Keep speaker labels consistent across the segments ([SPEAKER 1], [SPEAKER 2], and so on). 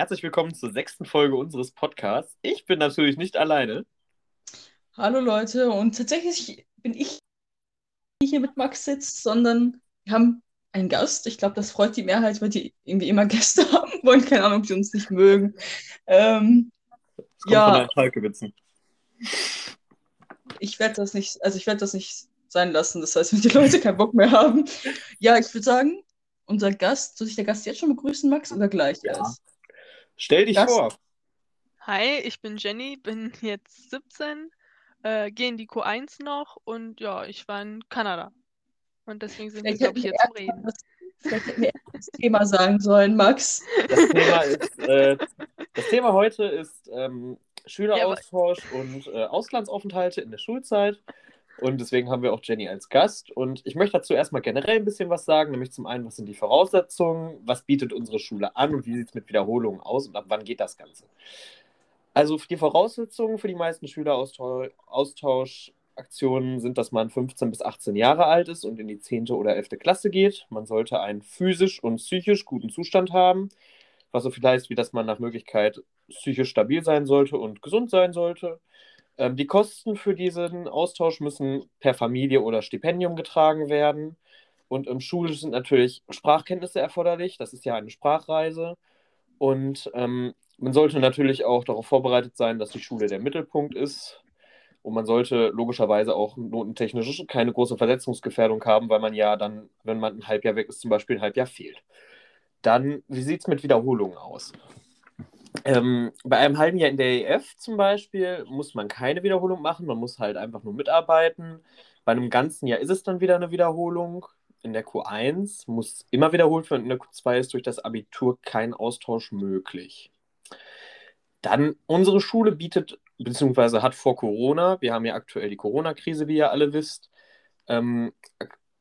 [SPEAKER 1] Herzlich willkommen zur sechsten Folge unseres Podcasts. Ich bin natürlich nicht alleine.
[SPEAKER 2] Hallo Leute, und tatsächlich bin ich nicht hier mit Max sitzt, sondern wir haben einen Gast. Ich glaube, das freut die Mehrheit, weil die irgendwie immer Gäste haben wollen. Keine Ahnung, ob sie uns nicht mögen. Ähm, Ja. ich werde das nicht, also ich werde das nicht sein lassen. Das heißt, wenn die Leute keinen Bock mehr haben. Ja, ich würde sagen, unser Gast, soll sich der Gast jetzt schon begrüßen, Max, oder gleich
[SPEAKER 1] Ja.
[SPEAKER 2] erst?
[SPEAKER 1] Stell dich
[SPEAKER 2] Das-
[SPEAKER 1] vor.
[SPEAKER 3] Hi, ich bin Jenny, bin jetzt 17, äh, gehe in die Q1 noch und ja, ich war in Kanada. Und deswegen sind wir,
[SPEAKER 2] Vielleicht
[SPEAKER 3] glaube ich, hier zum Reden.
[SPEAKER 2] das, vielleicht hätten wir erst das Thema sagen sollen, Max.
[SPEAKER 1] Das Thema, ist, äh, das Thema heute ist ähm, Schüleraustausch und äh, Auslandsaufenthalte in der Schulzeit. Und deswegen haben wir auch Jenny als Gast. Und ich möchte dazu erstmal generell ein bisschen was sagen, nämlich zum einen, was sind die Voraussetzungen, was bietet unsere Schule an und wie sieht es mit Wiederholungen aus und ab wann geht das Ganze. Also die Voraussetzungen für die meisten Schüleraustauschaktionen sind, dass man 15 bis 18 Jahre alt ist und in die 10. oder 11. Klasse geht. Man sollte einen physisch und psychisch guten Zustand haben, was so viel heißt, wie dass man nach Möglichkeit psychisch stabil sein sollte und gesund sein sollte. Ähm, die Kosten für diesen Austausch müssen per Familie oder Stipendium getragen werden. Und im Schulisch sind natürlich Sprachkenntnisse erforderlich. Das ist ja eine Sprachreise. Und ähm, man sollte natürlich auch darauf vorbereitet sein, dass die Schule der Mittelpunkt ist. Und man sollte logischerweise auch notentechnisch keine große Versetzungsgefährdung haben, weil man ja dann, wenn man ein Halbjahr weg ist, zum Beispiel ein Halbjahr fehlt. Dann, wie sieht es mit Wiederholungen aus? Ähm, bei einem halben Jahr in der EF zum Beispiel muss man keine Wiederholung machen, man muss halt einfach nur mitarbeiten. Bei einem ganzen Jahr ist es dann wieder eine Wiederholung. In der Q1 muss immer wiederholt werden, in der Q2 ist durch das Abitur kein Austausch möglich. Dann, unsere Schule bietet, beziehungsweise hat vor Corona, wir haben ja aktuell die Corona-Krise, wie ihr alle wisst, ähm,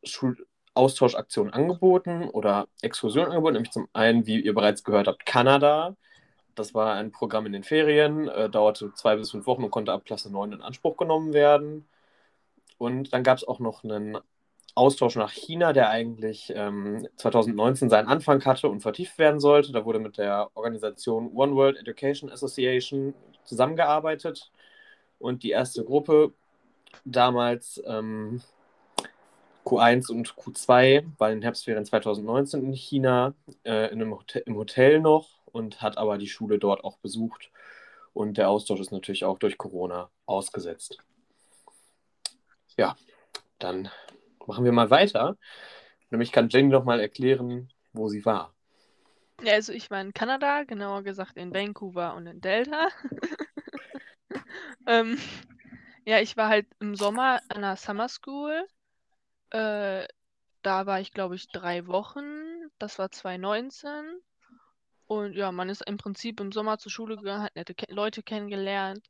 [SPEAKER 1] Schul Austauschaktionen angeboten oder Exkursionen angeboten, nämlich zum einen, wie ihr bereits gehört habt, Kanada. Das war ein Programm in den Ferien, äh, dauerte zwei bis fünf Wochen und konnte ab Klasse 9 in Anspruch genommen werden. Und dann gab es auch noch einen Austausch nach China, der eigentlich ähm, 2019 seinen Anfang hatte und vertieft werden sollte. Da wurde mit der Organisation One World Education Association zusammengearbeitet. Und die erste Gruppe, damals ähm, Q1 und Q2, war in den Herbstferien 2019 in China, äh, in einem Hotel, im Hotel noch und hat aber die Schule dort auch besucht. Und der Austausch ist natürlich auch durch Corona ausgesetzt. Ja, dann machen wir mal weiter. Nämlich kann Jenny noch mal erklären, wo sie war.
[SPEAKER 3] Ja, also ich war in Kanada, genauer gesagt in Vancouver und in Delta. ähm, ja, ich war halt im Sommer an einer Summer School. Äh, da war ich, glaube ich, drei Wochen. Das war 2019. Und ja, man ist im Prinzip im Sommer zur Schule gegangen, hat nette Ke Leute kennengelernt,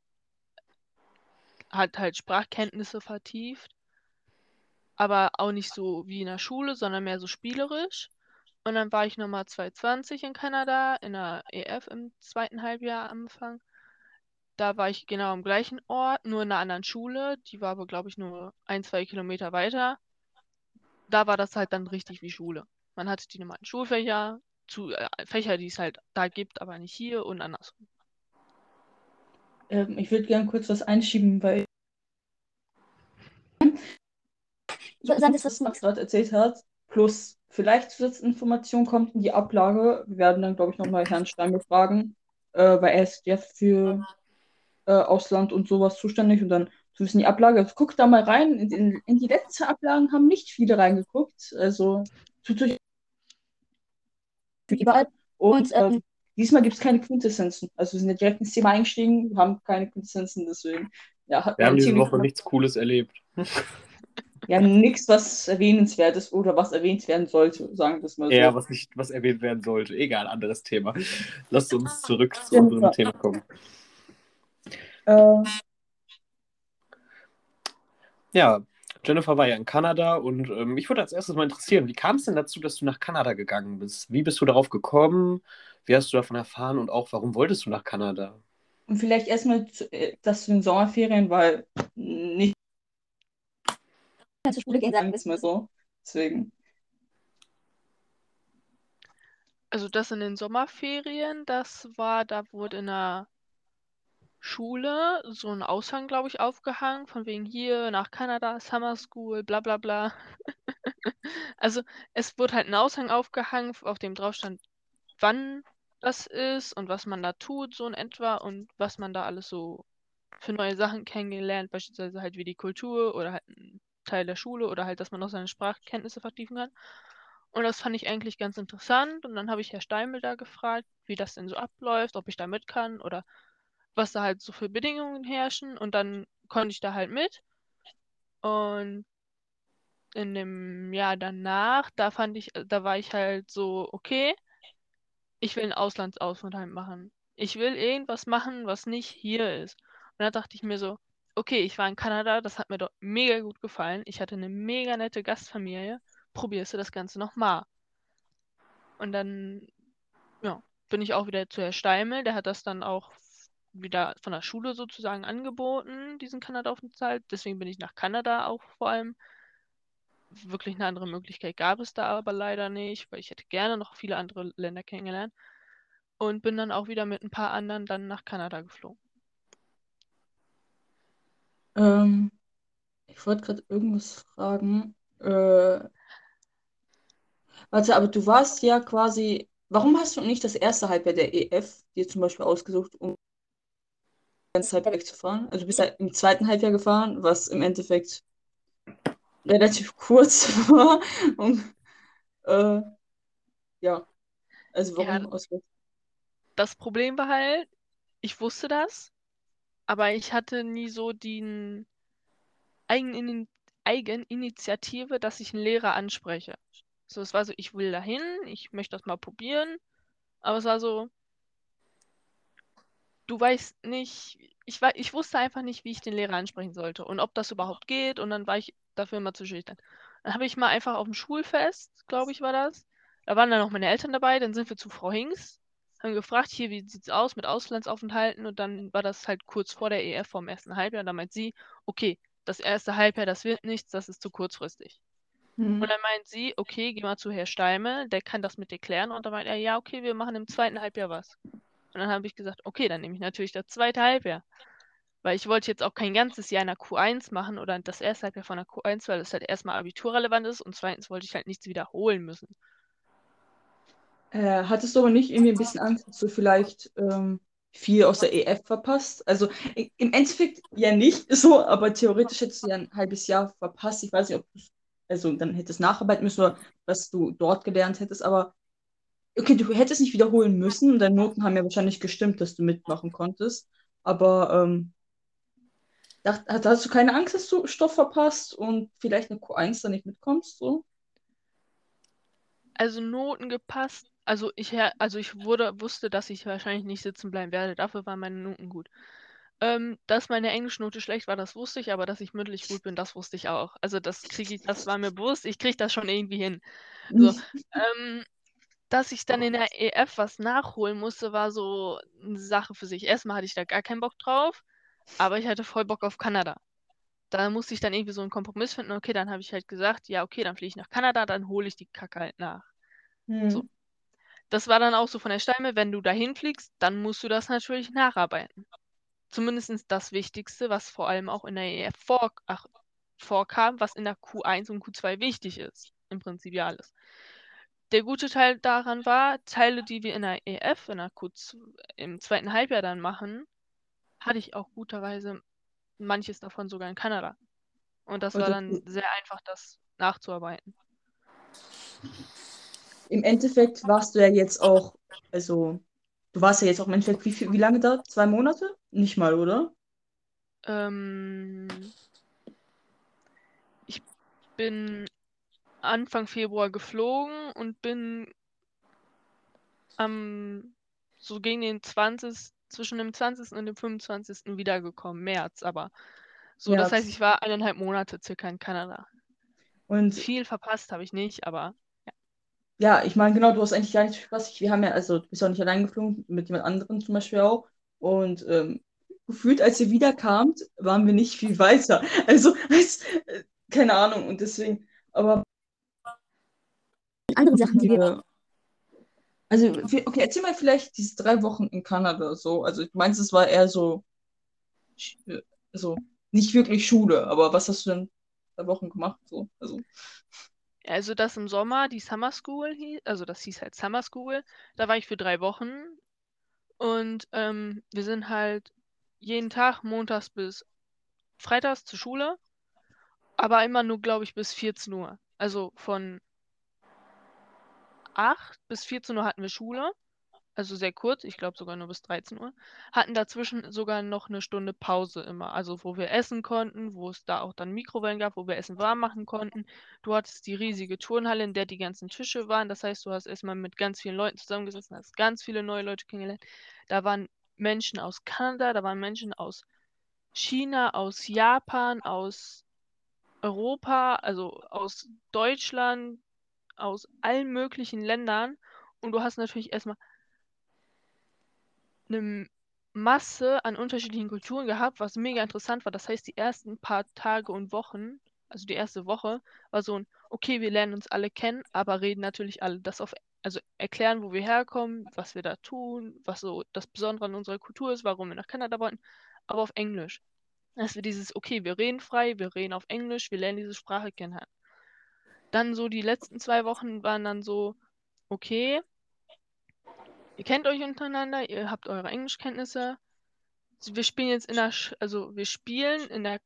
[SPEAKER 3] hat halt Sprachkenntnisse vertieft, aber auch nicht so wie in der Schule, sondern mehr so spielerisch. Und dann war ich nochmal 2020 in Kanada, in der EF im zweiten Halbjahr am Anfang. Da war ich genau am gleichen Ort, nur in einer anderen Schule. Die war aber, glaube ich, nur ein, zwei Kilometer weiter. Da war das halt dann richtig wie Schule. Man hatte die normalen Schulfächer, zu, äh, Fächer, die es halt da gibt, aber nicht hier und andersrum.
[SPEAKER 2] Ähm, ich würde gerne kurz was einschieben, weil ich würde sagen, das, was Max gerade erzählt hat, plus vielleicht Zusatzinformation kommt in die Ablage. Wir werden dann, glaube ich, nochmal Herrn Stein befragen, äh, weil er ist jetzt für äh, Ausland und sowas zuständig und dann zu wissen die Ablage. Also, guckt da mal rein. In, in, in die letzten Ablagen haben nicht viele reingeguckt. Also tut euch überall. Und ähm, diesmal gibt es keine Quintessenzen. Also wir sind ja direkt ins Thema eingestiegen, wir haben keine Quintessenzen, deswegen ja,
[SPEAKER 1] Wir haben diese Woche nichts Cooles erlebt.
[SPEAKER 2] ja, nichts, was erwähnenswert ist oder was erwähnt werden sollte, sagen wir es mal so.
[SPEAKER 1] Ja, was nicht, was erwähnt werden sollte. Egal, anderes Thema. Lasst uns zurück zu
[SPEAKER 2] Ja.
[SPEAKER 1] unserem Thema kommen.
[SPEAKER 2] Äh,
[SPEAKER 1] Ja, Jennifer war ja in Kanada und ähm, mich würde als erstes mal interessieren, wie kam es denn dazu, dass du nach Kanada gegangen bist? Wie bist du darauf gekommen? Wie hast du davon erfahren und auch warum wolltest du nach Kanada?
[SPEAKER 2] und vielleicht erstmal äh, das zu den Sommerferien, weil nicht zur Schule gehen, sagen wir es mal so. Deswegen.
[SPEAKER 3] Also das in den Sommerferien, das war, da wurde in der Schule so ein Aushang, glaube ich, aufgehangen, von wegen hier nach Kanada, Summer School, bla bla bla. Also es wurde halt ein Aushang aufgehangen, auf dem drauf stand, wann das ist und was man da tut, so in etwa, und was man da alles so für neue Sachen kennengelernt, beispielsweise halt wie die Kultur oder halt ein Teil der Schule oder halt, dass man auch seine Sprachkenntnisse vertiefen kann. Und das fand ich eigentlich ganz interessant. Und dann habe ich Herr Steimel da gefragt, wie das denn so abläuft, ob ich da mit kann oder was da halt so für Bedingungen herrschen. Und dann konnte ich da halt mit. Und in dem Jahr danach, da fand ich, da war ich halt so, okay, ich will einen Auslandsaufenthalt machen. Ich will irgendwas machen, was nicht hier ist. Und da dachte ich mir so, okay, ich war in Kanada, das hat mir dort mega gut gefallen. Ich hatte eine mega nette Gastfamilie. Probierst du das Ganze nochmal? Und dann, ja, bin ich auch wieder zu Herr Steimel. Der hat das dann auch wieder von der Schule sozusagen angeboten, diesen Kanada-Aufenthalt. Deswegen bin ich nach Kanada auch vor allem. Wirklich eine andere Möglichkeit gab es da aber leider nicht, weil ich hätte gerne noch viele andere Länder kennengelernt. Und bin dann auch wieder mit ein paar anderen dann nach Kanada geflogen.
[SPEAKER 2] Ähm, ich wollte gerade irgendwas fragen. Äh, warte, aber du warst ja quasi. Warum hast du nicht das erste Halbjahr der EF dir zum Beispiel ausgesucht, um ganze Halbjahr wegzufahren? Also du bist halt im zweiten Halbjahr gefahren, was im Endeffekt relativ kurz war. Und, äh, ja. Also warum
[SPEAKER 3] Ja.
[SPEAKER 2] ausgerechnet?
[SPEAKER 3] Das Problem war halt, ich wusste das, aber ich hatte nie so die Eigenin Eigeninitiative, dass ich einen Lehrer anspreche. So, es war so, ich will dahin, ich möchte das mal probieren, aber es war so, du weißt nicht, ich, war, ich wusste einfach nicht, wie ich den Lehrer ansprechen sollte und ob das überhaupt geht und dann war ich dafür immer zu schüchtern. Dann habe ich mal einfach auf dem Schulfest, glaube ich, war das, da waren dann noch meine Eltern dabei, dann sind wir zu Frau Hinks, haben gefragt, hier, wie sieht's aus mit Auslandsaufenthalten und dann war das halt kurz vor der EF vom ersten Halbjahr und dann meint sie, okay, das erste Halbjahr, das wird nichts, das ist zu kurzfristig. Und dann meint sie, okay, geh mal zu Herr Steimel, der kann das mit dir klären. Und dann meint er, ja, okay, wir machen im zweiten Halbjahr was. Und dann habe ich gesagt, okay, dann nehme ich natürlich das zweite Halbjahr. Weil ich wollte jetzt auch kein ganzes Jahr in der Q1 machen oder das erste Halbjahr von der Q1, weil das halt erstmal abiturrelevant ist und zweitens wollte ich halt nichts wiederholen müssen.
[SPEAKER 2] Äh, hattest du aber nicht irgendwie ein bisschen Angst, dass du vielleicht ähm, viel aus der EF verpasst? Also im Endeffekt ja nicht so, aber theoretisch hättest du ja ein halbes Jahr verpasst. Ich weiß nicht, ob du also dann hättest nacharbeiten müssen oder was du dort gelernt hättest, aber okay, du hättest nicht wiederholen müssen. Deine Noten haben ja wahrscheinlich gestimmt, dass du mitmachen konntest. Aber ähm, dacht, hast du keine Angst, dass du Stoff verpasst und vielleicht eine Q1 da nicht mitkommst? So?
[SPEAKER 3] Also Noten gepasst. Also ich, also ich wurde, wusste, dass ich wahrscheinlich nicht sitzen bleiben werde. Dafür waren meine Noten gut. Ähm, dass meine Englischnote schlecht war, das wusste ich, aber dass ich mündlich gut bin, das wusste ich auch. Also das kriege ich, das war mir bewusst, ich kriege das schon irgendwie hin. So, ähm, dass ich dann in der EF was nachholen musste, war so eine Sache für sich. Erstmal hatte ich da gar keinen Bock drauf, aber ich hatte voll Bock auf Kanada. Da musste ich dann irgendwie so einen Kompromiss finden. Okay, dann habe ich halt gesagt, ja, okay, dann fliege ich nach Kanada, dann hole ich die Kacke halt nach.
[SPEAKER 2] Hm.
[SPEAKER 3] So. Das war dann auch so von der Steime, wenn du dahin fliegst, dann musst du das natürlich nacharbeiten. Zumindest das Wichtigste, was vor allem auch in der EF vor, ach, vorkam, was in der Q1 und Q2 wichtig ist. Im Prinzip ja alles. Der gute Teil daran war, Teile, die wir in der EF, in der Q2, im zweiten Halbjahr dann machen, hatte ich auch guterweise manches davon sogar in Kanada. Und das war dann sehr einfach, das nachzuarbeiten.
[SPEAKER 2] Im Endeffekt warst du ja jetzt auch, also du warst ja jetzt auch im Endeffekt, wie, viel, wie lange da? Zwei Monate? Nicht mal, oder?
[SPEAKER 3] Ähm, ich bin Anfang Februar geflogen und bin am so gegen den 20. zwischen dem 20. und dem 25. wiedergekommen, März, aber so, das heißt,
[SPEAKER 2] März.
[SPEAKER 3] ich war eineinhalb Monate circa in Kanada.
[SPEAKER 2] Und
[SPEAKER 3] Viel verpasst habe ich nicht, aber
[SPEAKER 2] ja, ich meine, genau, du hast eigentlich gar nicht Spaß. Wir haben ja, also du bist ja auch nicht allein geflogen, mit jemand anderem zum Beispiel auch. Und ähm, gefühlt, als ihr wiederkamt, waren wir nicht viel weiter. Also, als, äh, keine Ahnung, und deswegen, aber
[SPEAKER 4] andere Sachen, die wir
[SPEAKER 2] äh, Also, okay, erzähl mal vielleicht diese drei Wochen in Kanada so. Also, du meinst, es war eher so, sch- so, nicht wirklich Schule, aber was hast du denn drei Wochen gemacht? So, also,
[SPEAKER 3] Also das im Sommer, die Summer School hieß, also das hieß halt Summer School, da war ich für drei Wochen und ähm, wir sind halt jeden Tag montags bis freitags zur Schule, aber immer nur, glaube ich, bis 14 Uhr. Also von 8 bis 14 Uhr hatten wir Schule, also sehr kurz, ich glaube sogar nur bis 13 Uhr. Hatten dazwischen sogar noch eine Stunde Pause immer, also wo wir essen konnten, wo es da auch dann Mikrowellen gab, wo wir Essen warm machen konnten. Du hattest die riesige Turnhalle, in der die ganzen Tische waren. Das heißt, du hast erstmal mit ganz vielen Leuten zusammengesessen, hast ganz viele neue Leute kennengelernt. Da waren Menschen aus Kanada, da waren Menschen aus China, aus Japan, aus Europa, also aus Deutschland, aus allen möglichen Ländern. Und du hast natürlich erstmal eine Masse an unterschiedlichen Kulturen gehabt, was mega interessant war. Das heißt, die ersten paar Tage und Wochen, also die erste Woche, war so ein, okay, wir lernen uns alle kennen, aber reden natürlich alle das auf, also erklären, wo wir herkommen, was wir da tun, was so das Besondere an unserer Kultur ist, warum wir nach Kanada wollten, aber auf Englisch. Dass wir dieses, okay, wir reden frei, wir reden auf Englisch, wir lernen diese Sprache kennen. Dann so die letzten zwei Wochen waren dann so, okay, ihr kennt euch untereinander, ihr habt eure Englischkenntnisse. Wir spielen jetzt in der, Sch also wir spielen in der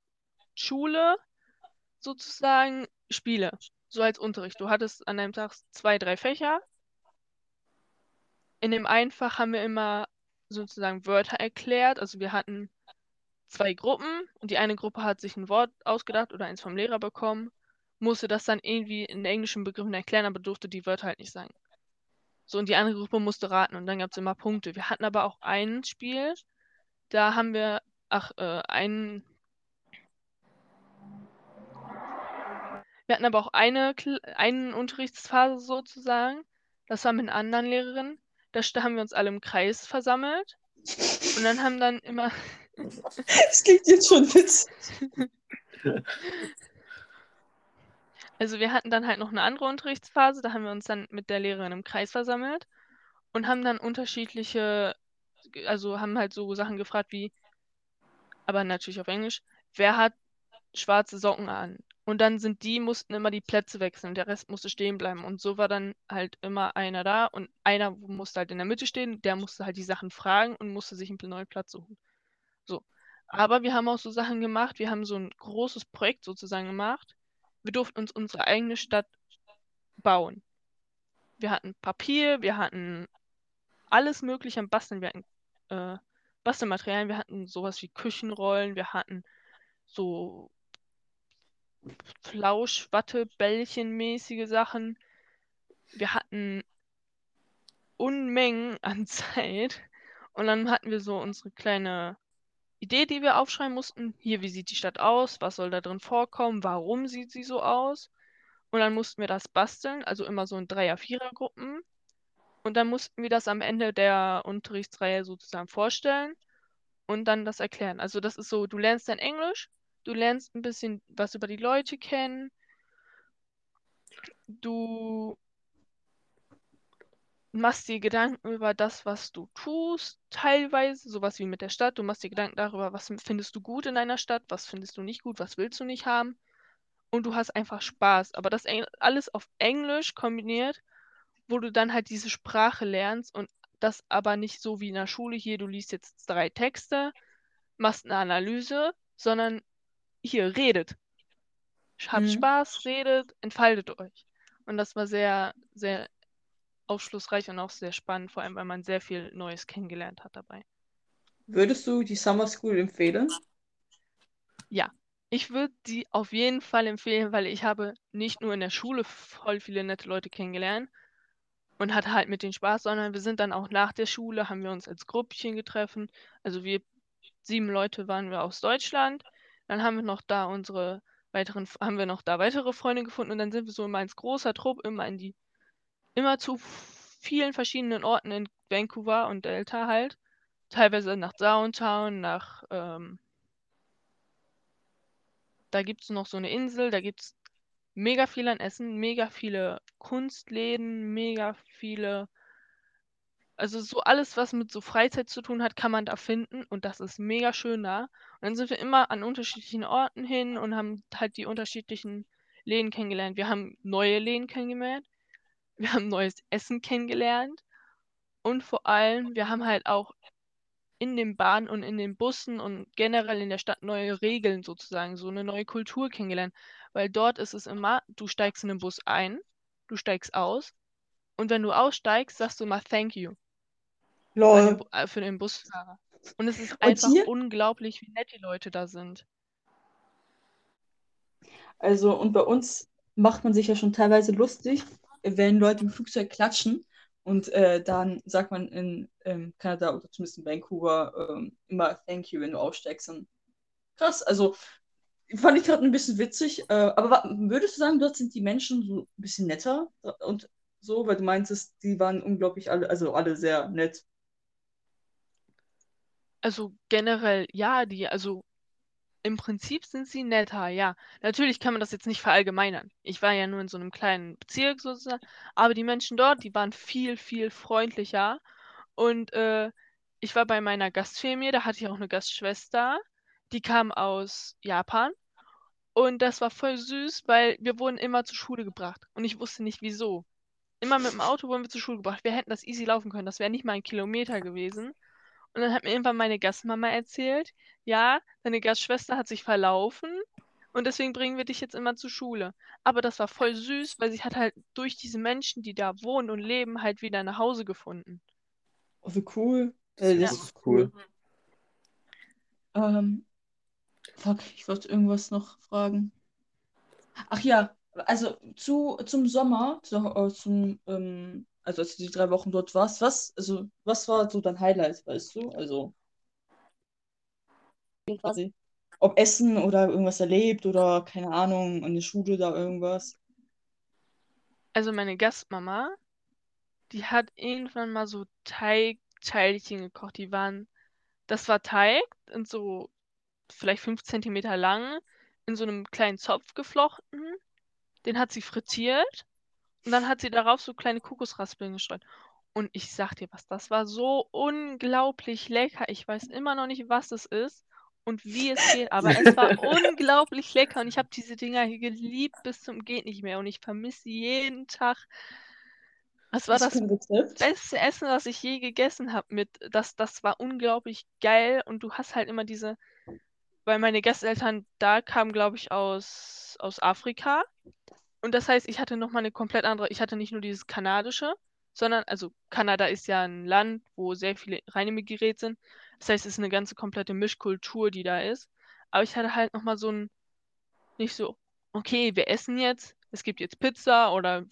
[SPEAKER 3] Schule sozusagen Spiele, so als Unterricht. Du hattest an einem Tag zwei, drei Fächer. In dem einen Fach haben wir immer sozusagen Wörter erklärt. Also wir hatten zwei Gruppen und die eine Gruppe hat sich ein Wort ausgedacht oder eins vom Lehrer bekommen, musste das dann irgendwie in englischen Begriffen erklären, aber durfte die Wörter halt nicht sagen. So, und die andere Gruppe musste raten und dann gab es immer Punkte. Wir hatten aber auch ein Spiel, da haben wir, ach, äh, einen. Wir hatten aber auch eine, eine Unterrichtsphase sozusagen. Das war mit einer anderen Lehrerin. Da haben wir uns alle im Kreis versammelt. Und dann haben dann immer,
[SPEAKER 2] es klingt jetzt schon witzig.
[SPEAKER 3] also wir hatten dann halt noch eine andere Unterrichtsphase. Da haben wir uns dann mit der Lehrerin im Kreis versammelt und haben dann unterschiedliche, also haben halt so Sachen gefragt wie, aber natürlich auf Englisch, wer hat schwarze Socken an? Und dann sind die, mussten immer die Plätze wechseln, der Rest musste stehen bleiben. Und so war dann halt immer einer da und einer musste halt in der Mitte stehen, der musste halt die Sachen fragen und musste sich einen neuen Platz suchen. So. Aber wir haben auch so Sachen gemacht, wir haben so ein großes Projekt sozusagen gemacht. Wir durften uns unsere eigene Stadt bauen. Wir hatten Papier, wir hatten alles Mögliche am Basteln, wir hatten äh, Bastelmaterialien, wir hatten sowas wie Küchenrollen, wir hatten so Flauschwatte-Bällchen-mäßige Sachen. Wir hatten Unmengen an Zeit. Und dann hatten wir so unsere kleine Idee, die wir aufschreiben mussten. Hier, wie sieht die Stadt aus? Was soll da drin vorkommen? Warum sieht sie so aus? Und dann mussten wir das basteln, also immer so in Dreier-, Vierer-Gruppen. Und dann mussten wir das am Ende der Unterrichtsreihe sozusagen vorstellen und dann das erklären. Also das ist so, du lernst dein Englisch, du lernst ein bisschen was über die Leute kennen, du machst dir Gedanken über das, was du tust, teilweise, sowas wie mit der Stadt. Du machst dir Gedanken darüber, was findest du gut in einer Stadt, was findest du nicht gut, was willst du nicht haben. Und du hast einfach Spaß. Aber das alles auf Englisch kombiniert, wo du dann halt diese Sprache lernst und das aber nicht so wie in der Schule hier, du liest jetzt drei Texte, machst eine Analyse, sondern hier redet. Habt
[SPEAKER 2] Mhm.
[SPEAKER 3] Spaß, redet, entfaltet euch. Und das war sehr, sehr aufschlussreich und auch sehr spannend, vor allem weil man sehr viel Neues kennengelernt hat dabei.
[SPEAKER 2] Würdest du die Summer School empfehlen?
[SPEAKER 3] Ich würde die auf jeden Fall empfehlen, weil ich habe nicht nur in der Schule voll viele nette Leute kennengelernt und hatte halt mit denen Spaß, sondern wir sind dann auch nach der Schule, haben wir uns als Gruppchen getroffen. Also wir sieben Leute waren wir aus Deutschland. Dann haben wir noch da unsere weiteren, haben wir noch da weitere Freunde gefunden und dann sind wir so immer ins großer Trupp, immer in die, immer zu vielen verschiedenen Orten in Vancouver und Delta halt. Teilweise nach Downtown, nach, ähm, da gibt es noch so eine Insel, da gibt es mega viel an Essen, mega viele Kunstläden, mega viele Also so alles, was mit so Freizeit zu tun hat, kann man da finden und das ist mega schön da. Und dann sind wir immer an unterschiedlichen Orten hin und haben halt die unterschiedlichen Läden kennengelernt. Wir haben neue Läden kennengelernt, wir haben neues Essen kennengelernt und vor allem, wir haben halt auch in den Bahnen und in den Bussen und generell in der Stadt neue Regeln sozusagen, so eine neue Kultur kennengelernt. Weil dort ist es immer, du steigst in den Bus ein, du steigst aus und wenn du aussteigst, sagst du mal Thank you.
[SPEAKER 2] Lol.
[SPEAKER 3] Den, äh, für den Busfahrer. Und es ist und einfach hier? unglaublich, wie nett die Leute da sind.
[SPEAKER 2] Also, und bei uns macht man sich ja schon teilweise lustig, wenn Leute im Flugzeug klatschen. Und äh, dann sagt man in ähm, Kanada oder zumindest in Vancouver ähm, immer Thank you, wenn du aussteigst. Und krass, also fand ich gerade ein bisschen witzig. Äh, aber würdest du sagen, dort sind die Menschen so ein bisschen netter und so, weil du meintest, die waren unglaublich alle, also alle sehr nett.
[SPEAKER 3] Also generell, ja, die, also im Prinzip sind sie netter, ja. Natürlich kann man das jetzt nicht verallgemeinern. Ich war ja nur in so einem kleinen Bezirk sozusagen, aber die Menschen dort, die waren viel, viel freundlicher. Und äh, ich war bei meiner Gastfamilie, da hatte ich auch eine Gastschwester, die kam aus Japan. Und das war voll süß, weil wir wurden immer zur Schule gebracht. Und ich wusste nicht wieso. Immer mit dem Auto wurden wir zur Schule gebracht. Wir hätten das easy laufen können. Das wäre nicht mal ein Kilometer gewesen. Und dann hat mir irgendwann meine Gastmama erzählt, ja, deine Gastschwester hat sich verlaufen und deswegen bringen wir dich jetzt immer zur Schule. Aber das war voll süß, weil sie hat halt durch diese Menschen, die da wohnen und leben, halt wieder nach Hause gefunden.
[SPEAKER 2] Oh, wie cool.
[SPEAKER 1] Äh, das ja. ist cool.
[SPEAKER 2] Ähm, fuck, ich wollte irgendwas noch fragen. Ach ja, also zu, zum Sommer, zu, äh, zum ähm, also als du die drei Wochen dort warst, was, also, was war so dein Highlight, weißt du? Also, quasi, ob Essen oder irgendwas erlebt oder keine Ahnung, an der Schule da irgendwas.
[SPEAKER 3] Also meine Gastmama, die hat irgendwann mal so Teigteilchen gekocht. Die waren, das war Teig in so vielleicht fünf Zentimeter lang, in so einem kleinen Zopf geflochten. Den hat sie frittiert und dann hat sie darauf so kleine Kokosraspeln gestreut. Und ich sag dir was, das war so unglaublich lecker. Ich weiß immer noch nicht, was es ist und wie es geht, aber es war unglaublich lecker und ich habe diese Dinger hier geliebt bis zum geht nicht mehr und ich vermisse jeden Tag. Das war das, das beste Essen, was ich je gegessen habe. das, das war unglaublich geil und du hast halt immer diese, weil meine Gasteltern da kamen, glaube ich, aus, aus Afrika und das heißt, ich hatte nochmal eine komplett andere, ich hatte nicht nur dieses kanadische, sondern, also Kanada ist ja ein Land, wo sehr viele Reinigungsgeräte sind. Das heißt, es ist eine ganze komplette Mischkultur, die da ist. Aber ich hatte halt nochmal so ein, nicht so, okay, wir essen jetzt, es gibt jetzt Pizza oder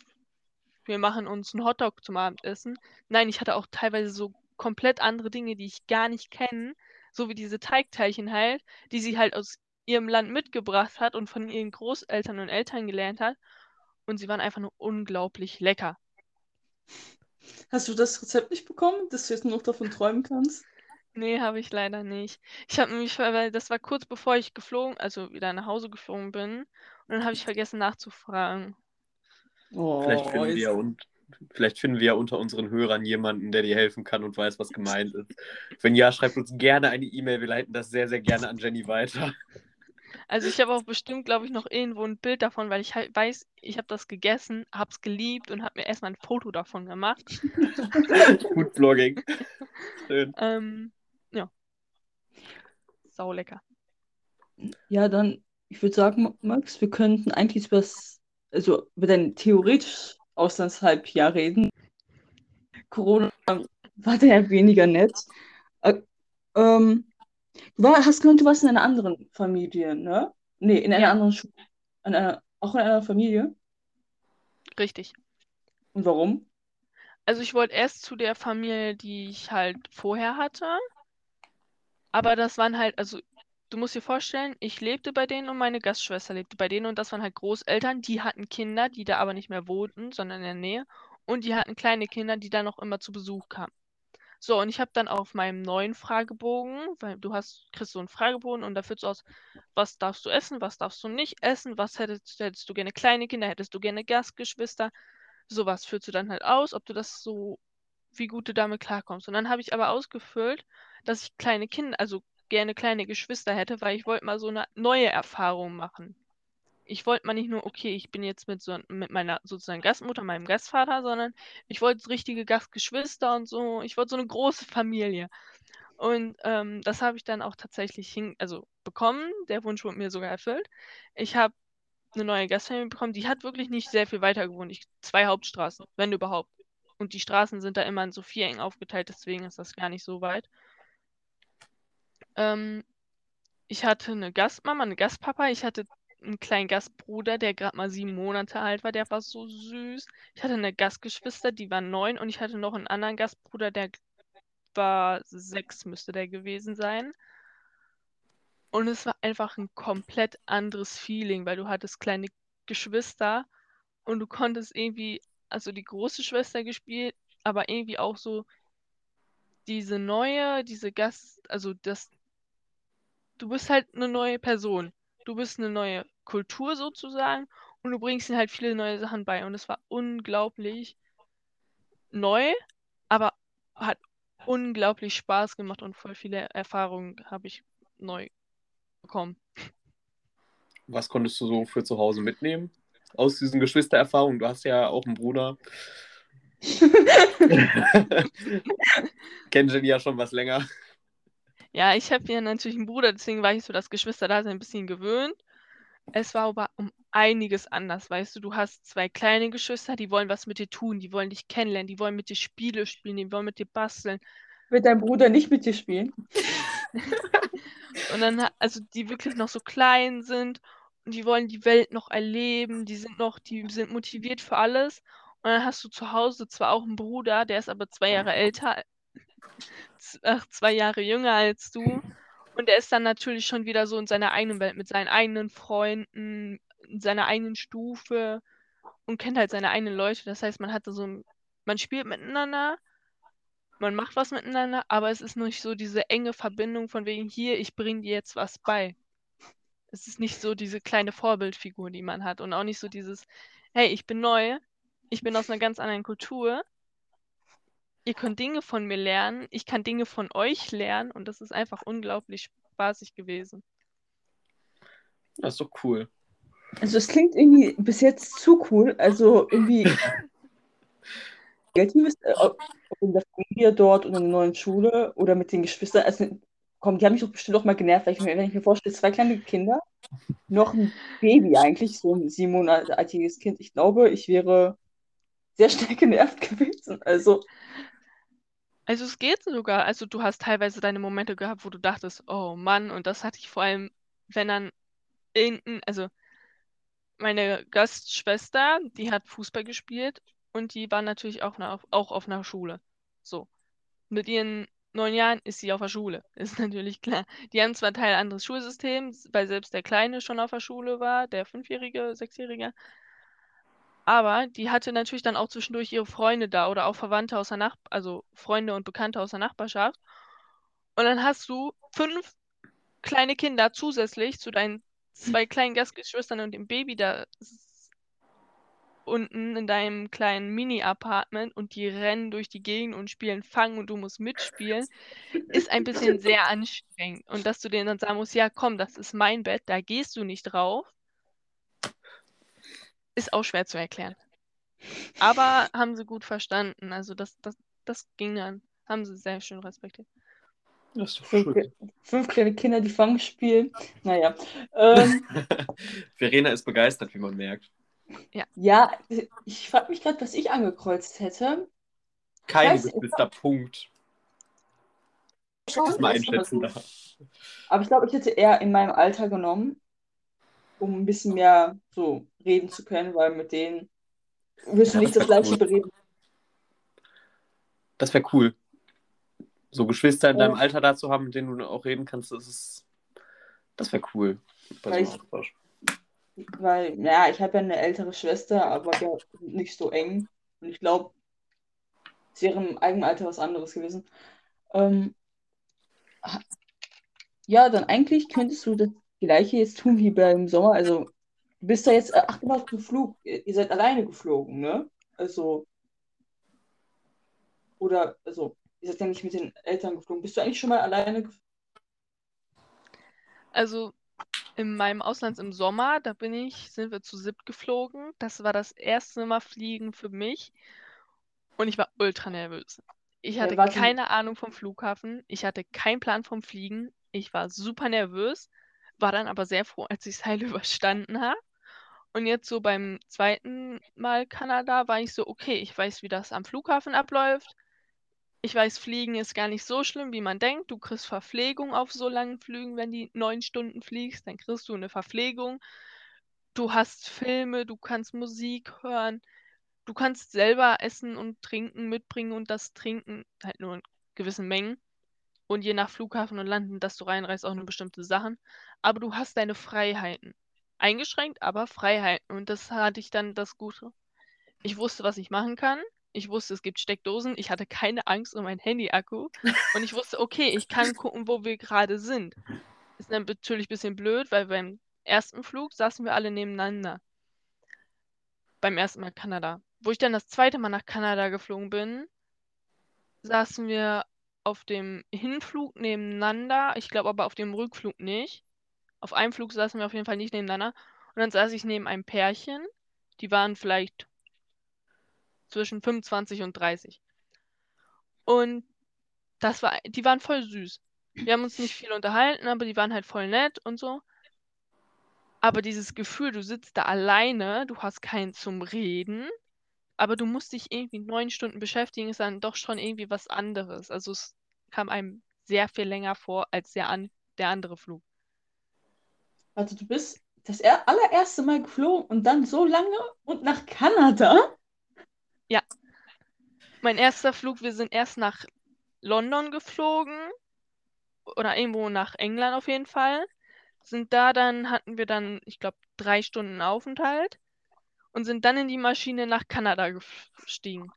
[SPEAKER 3] wir machen uns einen Hotdog zum Abendessen. Nein, ich hatte auch teilweise so komplett andere Dinge, die ich gar nicht kenne, so wie diese Teigteilchen halt, die sie halt aus ihrem Land mitgebracht hat und von ihren Großeltern und Eltern gelernt hat und sie waren einfach nur unglaublich lecker.
[SPEAKER 2] Hast du das Rezept nicht bekommen, dass du jetzt nur noch davon träumen kannst?
[SPEAKER 3] Nee, habe ich leider nicht. Ich habe nämlich, weil das war kurz bevor ich geflogen, also wieder nach Hause geflogen bin. Und dann habe ich vergessen nachzufragen.
[SPEAKER 1] Oh, vielleicht, finden wir ja und, vielleicht finden wir ja unter unseren Hörern jemanden, der dir helfen kann und weiß, was gemeint ist. Wenn ja, schreibt uns gerne eine E-Mail. Wir leiten das sehr, sehr gerne an Jenny weiter.
[SPEAKER 3] Also ich habe auch bestimmt, glaube ich, noch irgendwo ein Bild davon, weil ich halt weiß, ich habe das gegessen, habe es geliebt und habe mir erstmal ein Foto davon gemacht.
[SPEAKER 1] Gut Vlogging.
[SPEAKER 3] Schön. Ähm, ja. Sau lecker.
[SPEAKER 2] Ja, dann, ich würde sagen, Max, wir könnten eigentlich über das, also über dein theoretisch Auslandshalbjahr reden. Corona war daher weniger nett. Äh, ähm, Du war, hast gehört, du warst in einer anderen Familie, ne? Nee, in einer ja. anderen Schule. In einer, auch in einer Familie?
[SPEAKER 3] Richtig.
[SPEAKER 2] Und warum?
[SPEAKER 3] Also ich wollte erst zu der Familie, die ich halt vorher hatte. Aber das waren halt, also du musst dir vorstellen, ich lebte bei denen und meine Gastschwester lebte bei denen und das waren halt Großeltern, die hatten Kinder, die da aber nicht mehr wohnten, sondern in der Nähe. Und die hatten kleine Kinder, die da noch immer zu Besuch kamen. So, und ich habe dann auf meinem neuen Fragebogen, weil du hast, kriegst so einen Fragebogen und da füllst du aus, was darfst du essen, was darfst du nicht essen, was hättest, hättest du gerne kleine Kinder, hättest du gerne Gastgeschwister, sowas füllst du dann halt aus, ob du das so wie gut du damit klarkommst. Und dann habe ich aber ausgefüllt, dass ich kleine Kinder, also gerne kleine Geschwister hätte, weil ich wollte mal so eine neue Erfahrung machen. Ich wollte mal nicht nur, okay, ich bin jetzt mit, so, mit meiner sozusagen Gastmutter, meinem Gastvater, sondern ich wollte richtige Gastgeschwister und so. Ich wollte so eine große Familie. Und ähm, das habe ich dann auch tatsächlich hin, also bekommen. Der Wunsch wurde mir sogar erfüllt. Ich habe eine neue Gastfamilie bekommen, die hat wirklich nicht sehr viel weiter gewohnt. Ich, zwei Hauptstraßen, wenn überhaupt. Und die Straßen sind da immer in so vier eng aufgeteilt, deswegen ist das gar nicht so weit. Ähm, ich hatte eine Gastmama, eine Gastpapa, ich hatte einen kleinen Gastbruder, der gerade mal sieben Monate alt war, der war so süß. Ich hatte eine Gastgeschwister, die war neun und ich hatte noch einen anderen Gastbruder, der war sechs, müsste der gewesen sein. Und es war einfach ein komplett anderes Feeling, weil du hattest kleine Geschwister und du konntest irgendwie, also die große Schwester gespielt, aber irgendwie auch so diese neue, diese Gast, also das, du bist halt eine neue Person. Du bist eine neue Kultur sozusagen und du bringst ihnen halt viele neue Sachen bei. Und es war unglaublich neu, aber hat unglaublich Spaß gemacht und voll viele Erfahrungen habe ich neu bekommen.
[SPEAKER 1] Was konntest du so für zu Hause mitnehmen aus diesen Geschwistererfahrungen? Du hast ja auch einen Bruder. Kennen Jenny ja schon was länger.
[SPEAKER 3] Ja, ich habe ja natürlich einen Bruder, deswegen war ich so das Geschwister da ein bisschen gewöhnt. Es war aber um einiges anders, weißt du. Du hast zwei kleine Geschwister, die wollen was mit dir tun, die wollen dich kennenlernen, die wollen mit dir Spiele spielen, die wollen mit dir basteln.
[SPEAKER 2] Wird dein Bruder nicht mit dir spielen?
[SPEAKER 3] und dann, also die wirklich noch so klein sind und die wollen die Welt noch erleben, die sind noch, die sind motiviert für alles. Und dann hast du zu Hause zwar auch einen Bruder, der ist aber zwei Jahre älter, ach, zwei Jahre jünger als du. Und er ist dann natürlich schon wieder so in seiner eigenen Welt mit seinen eigenen Freunden, in seiner eigenen Stufe und kennt halt seine eigenen Leute. Das heißt, man hatte so, man spielt miteinander, man macht was miteinander, aber es ist nicht so diese enge Verbindung von wegen hier, ich bringe dir jetzt was bei. Es ist nicht so diese kleine Vorbildfigur, die man hat und auch nicht so dieses, hey, ich bin neu, ich bin aus einer ganz anderen Kultur, ihr könnt Dinge von mir lernen, ich kann Dinge von euch lernen und das ist einfach unglaublich spaßig gewesen.
[SPEAKER 1] Das ist doch cool.
[SPEAKER 2] Also es klingt irgendwie bis jetzt zu cool. Also irgendwie Geld müsst, äh, ob in der Familie dort oder in der neuen Schule oder mit den Geschwistern. Also komm, die haben mich doch bestimmt auch mal genervt, wenn ich, wenn ich mir vorstelle, zwei kleine Kinder, noch ein Baby eigentlich, so ein sieben Monate altes Kind. Ich glaube, ich wäre sehr schnell genervt gewesen. Also
[SPEAKER 3] also es geht sogar. Also du hast teilweise deine Momente gehabt, wo du dachtest, oh Mann, und das hatte ich vor allem, wenn dann irgendein, also meine Gastschwester, die hat Fußball gespielt und die war natürlich auch, auf, auch auf einer Schule. So. Mit ihren neun Jahren ist sie auf der Schule, ist natürlich klar. Die haben zwar Teil anderes Schulsystem, weil selbst der Kleine schon auf der Schule war, der Fünfjährige, Sechsjährige, aber die hatte natürlich dann auch zwischendurch ihre Freunde da oder auch Verwandte aus der Nach also Freunde und Bekannte aus der Nachbarschaft. Und dann hast du fünf kleine Kinder zusätzlich zu deinen zwei kleinen Gastgeschwistern und dem Baby da unten in deinem kleinen Mini-Apartment und die rennen durch die Gegend und spielen Fang und du musst mitspielen, ist ein bisschen sehr anstrengend. Und dass du denen dann sagen musst, ja komm, das ist mein Bett, da gehst du nicht drauf, ist auch schwer zu erklären. Aber haben sie gut verstanden. Also das, das, das ging dann. Haben sie sehr schön respektiert.
[SPEAKER 2] Das ist doch fünf, fünf kleine Kinder, die Fang spielen. Naja. Ähm,
[SPEAKER 1] Verena ist begeistert, wie man merkt.
[SPEAKER 2] Ja, ja ich frage mich gerade, was ich angekreuzt hätte.
[SPEAKER 1] Kein bestimmter Punkt. Ich das mal einschätzen da.
[SPEAKER 2] Aber ich glaube, ich hätte eher in meinem Alter genommen, um ein bisschen mehr so reden zu können, weil mit denen wirst du ja, nicht das gleiche cool. bereden.
[SPEAKER 1] Das wäre cool. So Geschwister in ja. deinem Alter da zu haben, mit denen du auch reden kannst, das ist. Das wäre cool.
[SPEAKER 2] Weil, so ich, weil, ja, ich habe ja eine ältere Schwester, aber wir nicht so eng. Und ich glaube, es wäre im eigenen Alter was anderes gewesen. Ähm, ja, dann eigentlich könntest du das Gleiche jetzt tun wie beim Sommer. Also Du bist da jetzt, äh, ach genau, Flug. Ihr seid alleine geflogen, ne? Also. Oder, also, ihr seid ja nicht mit den Eltern geflogen. Bist du eigentlich schon mal alleine geflogen?
[SPEAKER 3] Also in meinem Auslands im Sommer, da bin ich, sind wir zu siebt geflogen. Das war das erste Mal Fliegen für mich. Und ich war ultra nervös. Ich hatte
[SPEAKER 2] warte.
[SPEAKER 3] keine Ahnung vom Flughafen. Ich hatte keinen Plan vom Fliegen. Ich war super nervös, war dann aber sehr froh, als ich es heil überstanden habe. Und jetzt so beim zweiten Mal Kanada war ich so, okay, ich weiß, wie das am Flughafen abläuft. Ich weiß, Fliegen ist gar nicht so schlimm, wie man denkt. Du kriegst Verpflegung auf so langen Flügen, wenn die neun Stunden fliegst, dann kriegst du eine Verpflegung. Du hast Filme, du kannst Musik hören, du kannst selber essen und trinken mitbringen und das Trinken halt nur in gewissen Mengen. Und je nach Flughafen und Landen, dass du reinreist, auch nur bestimmte Sachen. Aber du hast deine Freiheiten. Eingeschränkt, aber Freiheiten. Und das hatte ich dann das Gute. Ich wusste, was ich machen kann. Ich wusste, es gibt Steckdosen. Ich hatte keine Angst um mein Handy-Akku. Und ich wusste, okay, ich kann gucken, wo wir gerade sind. Ist dann natürlich ein bisschen blöd, weil beim ersten Flug saßen wir alle nebeneinander. Beim ersten Mal Kanada. Wo ich dann das zweite Mal nach Kanada geflogen bin, saßen wir auf dem Hinflug nebeneinander. Ich glaube aber auf dem Rückflug nicht. Auf einem Flug saßen wir auf jeden Fall nicht nebeneinander. Und dann saß ich neben einem Pärchen. Die waren vielleicht zwischen 25 und 30. Und das war, die waren voll süß. Wir haben uns nicht viel unterhalten, aber die waren halt voll nett und so. Aber dieses Gefühl, du sitzt da alleine, du hast keinen zum Reden, aber du musst dich irgendwie neun Stunden beschäftigen, ist dann doch schon irgendwie was anderes. Also es kam einem sehr viel länger vor als der, an, der andere Flug.
[SPEAKER 2] Also du bist das er allererste Mal geflogen und dann so lange und nach Kanada?
[SPEAKER 3] Mein erster Flug, wir sind erst nach London geflogen oder irgendwo nach England auf jeden Fall. Sind da dann, hatten wir dann, ich glaube, drei Stunden Aufenthalt und sind dann in die Maschine nach Kanada gestiegen.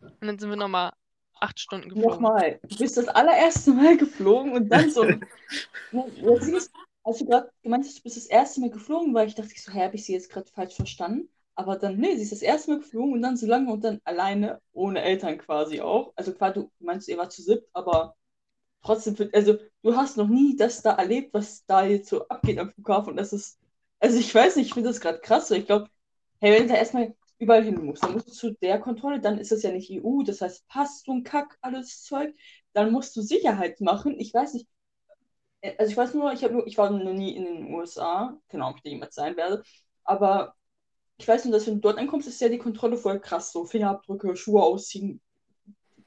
[SPEAKER 3] Und dann sind wir nochmal acht Stunden geflogen.
[SPEAKER 2] Nochmal, du bist das allererste Mal geflogen und dann so. Jetzt siehst, als du gerade gemeint hast, du bist das erste Mal geflogen, weil ich dachte ich so, hä, habe ich sie jetzt gerade falsch verstanden? Aber dann, nee, sie ist das erste Mal geflogen und dann so lange und dann alleine, ohne Eltern quasi auch. Also klar, du meinst, ihr war zu siebt, aber trotzdem, also du hast noch nie das da erlebt, was da jetzt so abgeht am Flughafen. Und das ist, also ich weiß nicht, ich finde das gerade krass. Ich glaube, hey, wenn du da erstmal überall hin musst, dann musst du zu der Kontrolle, dann ist das ja nicht EU, das heißt Pass, so ein Kack, alles Zeug. Dann musst du Sicherheit machen. Ich weiß nicht, also ich weiß nur, ich nur, ich war noch nie in den USA, genau, ob ich da jemals sein werde, aber ich weiß nur, dass wenn du dort ankommst, ist ja die Kontrolle voll krass. So Fingerabdrücke, Schuhe ausziehen.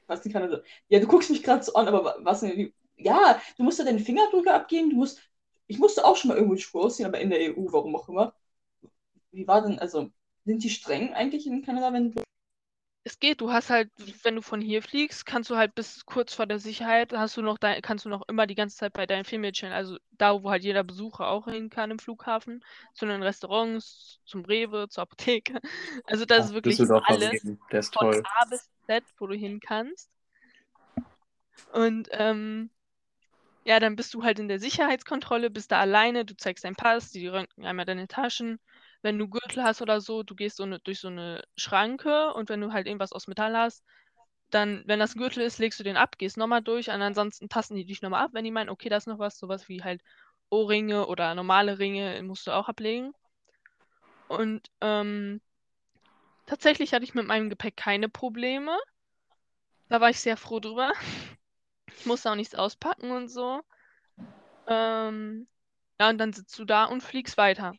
[SPEAKER 2] Was nicht kann. Also, ja, du guckst mich gerade so an, aber was denn? Ja, du musst ja deine Fingerabdrücke abgeben. Du musst. Ich musste auch schon mal irgendwo Schuhe ausziehen, aber in der EU, warum auch immer. Wie war denn, also, sind die streng eigentlich in Kanada, wenn du
[SPEAKER 3] es geht, du hast halt, wenn du von hier fliegst, kannst du halt bis kurz vor der Sicherheit, hast du noch dein, kannst du noch immer die ganze Zeit bei deinen Filmen chillen. Also da, wo halt jeder Besucher auch hin kann im Flughafen, zu den Restaurants, zum Rewe, zur Apotheke. Also das ist wirklich alles
[SPEAKER 1] ist
[SPEAKER 3] von
[SPEAKER 1] toll.
[SPEAKER 3] A bis Z, wo du hin kannst. Und ähm, ja, dann bist du halt in der Sicherheitskontrolle, bist da alleine, du zeigst deinen Pass, die röntgen einmal deine Taschen wenn du Gürtel hast oder so, du gehst so ne, durch so eine Schranke und wenn du halt irgendwas aus Metall hast, dann, wenn das ein Gürtel ist, legst du den ab, gehst nochmal durch und ansonsten tasten die dich nochmal ab, wenn die meinen, okay, da ist noch was, sowas wie halt Ohrringe oder normale Ringe musst du auch ablegen. Und ähm, tatsächlich hatte ich mit meinem Gepäck keine Probleme. Da war ich sehr froh drüber. Ich musste auch nichts auspacken und so. Ähm, ja, und dann sitzt du da und fliegst weiter.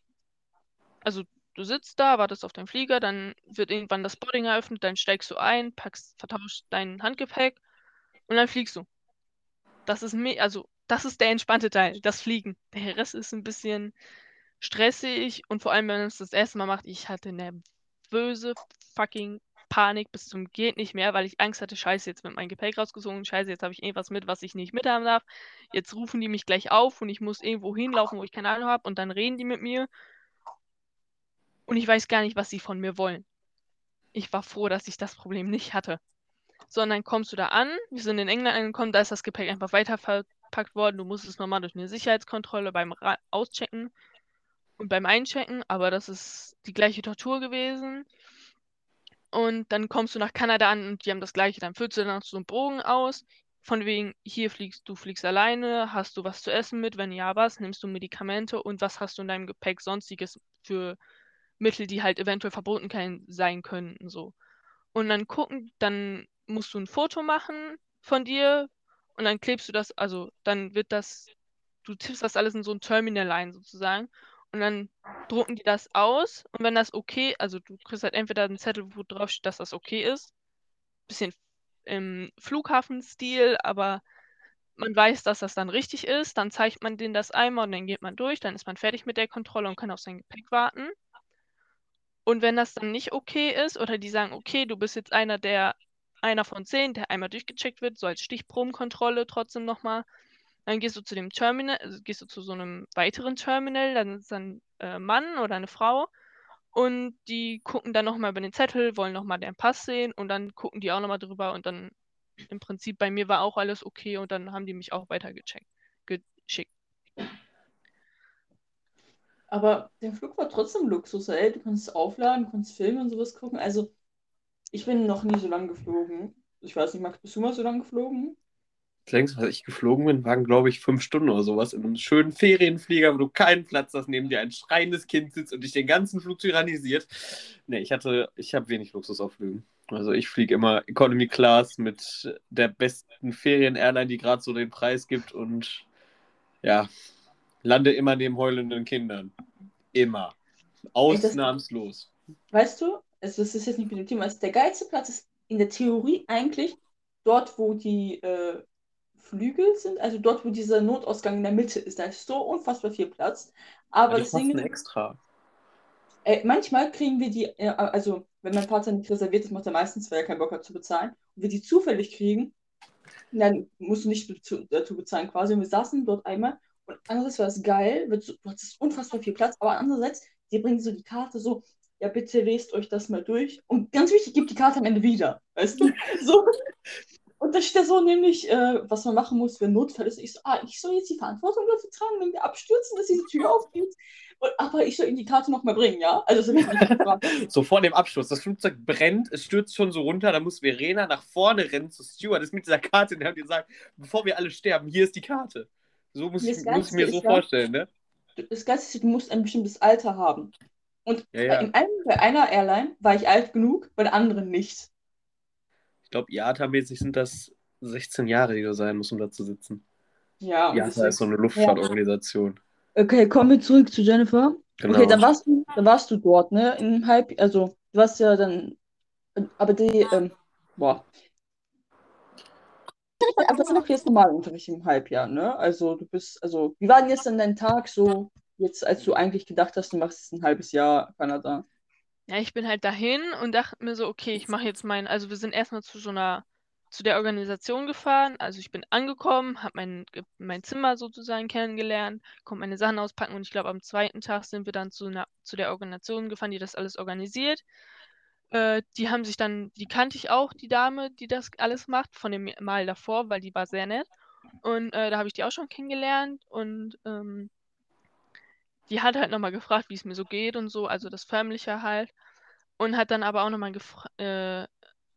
[SPEAKER 3] Also du sitzt da, wartest auf deinen Flieger, dann wird irgendwann das Boarding eröffnet, dann steigst du ein, packst, vertauschst dein Handgepäck und dann fliegst du. Das ist me also das ist der entspannte Teil, das Fliegen. Der Rest ist ein bisschen stressig und vor allem, wenn man es das erste Mal macht, ich hatte nervöse fucking Panik bis zum geht nicht mehr, weil ich Angst hatte, scheiße, jetzt mit meinem Gepäck rausgezogen, scheiße, jetzt habe ich irgendwas mit, was ich nicht mithaben darf. Jetzt rufen die mich gleich auf und ich muss irgendwo hinlaufen, wo ich keine Ahnung habe und dann reden die mit mir und ich weiß gar nicht, was sie von mir wollen. Ich war froh, dass ich das Problem nicht hatte. Sondern kommst du da an, wir sind in England angekommen, da ist das Gepäck einfach weiter verpackt worden. Du musst es nochmal durch eine Sicherheitskontrolle beim Ra Auschecken und beim Einchecken, aber das ist die gleiche Tortur gewesen. Und dann kommst du nach Kanada an und die haben das gleiche. Dann füllst du dann so einen Bogen aus. Von wegen, hier fliegst du fliegst alleine, hast du was zu essen mit? Wenn ja, was? Nimmst du Medikamente und was hast du in deinem Gepäck sonstiges für Mittel, die halt eventuell verboten sein könnten, so. Und dann gucken, dann musst du ein Foto machen von dir und dann klebst du das, also dann wird das, du tippst das alles in so ein Terminal ein sozusagen und dann drucken die das aus und wenn das okay, also du kriegst halt entweder einen Zettel, wo drauf steht, dass das okay ist, bisschen im Flughafenstil, aber man weiß, dass das dann richtig ist, dann zeigt man denen das einmal und dann geht man durch, dann ist man fertig mit der Kontrolle und kann auf sein Gepäck warten. Und wenn das dann nicht okay ist oder die sagen, okay, du bist jetzt einer der, einer von zehn, der einmal durchgecheckt wird, so als Stichprobenkontrolle trotzdem nochmal, dann gehst du zu dem Terminal, also gehst du zu so einem weiteren Terminal, dann ist dann ein äh, Mann oder eine Frau und die gucken dann nochmal über den Zettel, wollen nochmal den Pass sehen und dann gucken die auch nochmal drüber und dann im Prinzip bei mir war auch alles okay und dann haben die mich auch weiter gecheckt, geschickt.
[SPEAKER 2] Aber der Flug war trotzdem Luxus, ey. Du kannst aufladen, kannst Filme und sowas gucken. Also, ich bin noch nie so lang geflogen. Ich weiß nicht, Max, bist du mal so lang geflogen?
[SPEAKER 1] Das längste, was ich geflogen bin, waren, glaube ich, fünf Stunden oder sowas in einem schönen Ferienflieger, wo du keinen Platz hast, neben dir ein schreiendes Kind sitzt und dich den ganzen Flug tyrannisiert. Nee, ich hatte, ich habe wenig Luxus auf Flügen. Also ich fliege immer Economy Class mit der besten Ferien-Airline, die gerade so den Preis gibt und ja, lande immer neben heulenden Kindern. Immer. Ausnahmslos.
[SPEAKER 2] weißt du, also das ist jetzt nicht mit dem Thema, also der geilste Platz ist in der Theorie eigentlich dort, wo die äh, Flügel sind, also dort, wo dieser Notausgang in der Mitte ist. Da ist so unfassbar viel Platz. Aber ja,
[SPEAKER 1] das, das Ding ist
[SPEAKER 2] extra. Äh, manchmal kriegen wir die, äh, also wenn mein Vater nicht reserviert ist, macht er meistens, weil er keinen Bock hat zu bezahlen. Und wir die zufällig kriegen, dann musst du nicht dazu bezahlen quasi. Und wir saßen dort einmal und andererseits war es geil, du hattest unfassbar viel Platz, aber andererseits, die bringen so die Karte so, ja, bitte lest euch das mal durch. Und ganz wichtig, gib die Karte am Ende wieder. Weißt du? So. Und da steht so nämlich, äh, was man machen muss, wenn Notfall ist. Ich so, ah, ich soll jetzt die Verantwortung dafür tragen, wenn wir abstürzen, dass diese Tür aufgeht. Und, aber ich soll ihm die Karte noch mal bringen, ja? Also so,
[SPEAKER 1] so vor dem Absturz. Das Flugzeug brennt, es stürzt schon so runter, da muss Verena nach vorne rennen zu Stuart. Das ist mit dieser Karte, der hat gesagt, bevor wir alle sterben, hier ist die Karte. So muss, ich, muss ich mir so vorstellen, ne?
[SPEAKER 2] Das Ganze ist, du musst ein bestimmtes Alter haben. Und
[SPEAKER 1] ja, ja.
[SPEAKER 2] Bei, einem, bei einer Airline war ich alt genug, bei der anderen nicht.
[SPEAKER 1] Ich glaube, IATA-mäßig sind das 16 Jahre, die du sein musst, um da zu sitzen.
[SPEAKER 2] Ja.
[SPEAKER 1] IATA ist so eine Luftfahrtorganisation.
[SPEAKER 2] Ja. Okay, kommen wir zurück zu Jennifer. Genau. Okay, dann warst du, dann warst du dort, ne? In halb, also du warst ja dann, aber die, ähm, boah, aber das ist noch jetzt normal Unterricht im Halbjahr, ne? Also du bist, also wie war denn jetzt dann dein Tag so, jetzt als du eigentlich gedacht hast, du machst ein halbes Jahr Kanada?
[SPEAKER 3] Ja, ich bin halt dahin und dachte mir so, okay, ich mache jetzt mein, also wir sind erstmal zu so einer, zu der Organisation gefahren. Also ich bin angekommen, habe mein, mein Zimmer sozusagen kennengelernt, konnte meine Sachen auspacken und ich glaube am zweiten Tag sind wir dann zu, einer, zu der Organisation gefahren, die das alles organisiert. Äh, die haben sich dann, die kannte ich auch, die Dame, die das alles macht, von dem Mal davor, weil die war sehr nett. Und äh, da habe ich die auch schon kennengelernt und ähm, die hat halt nochmal gefragt, wie es mir so geht und so, also das Förmliche halt. Und hat dann aber auch nochmal äh,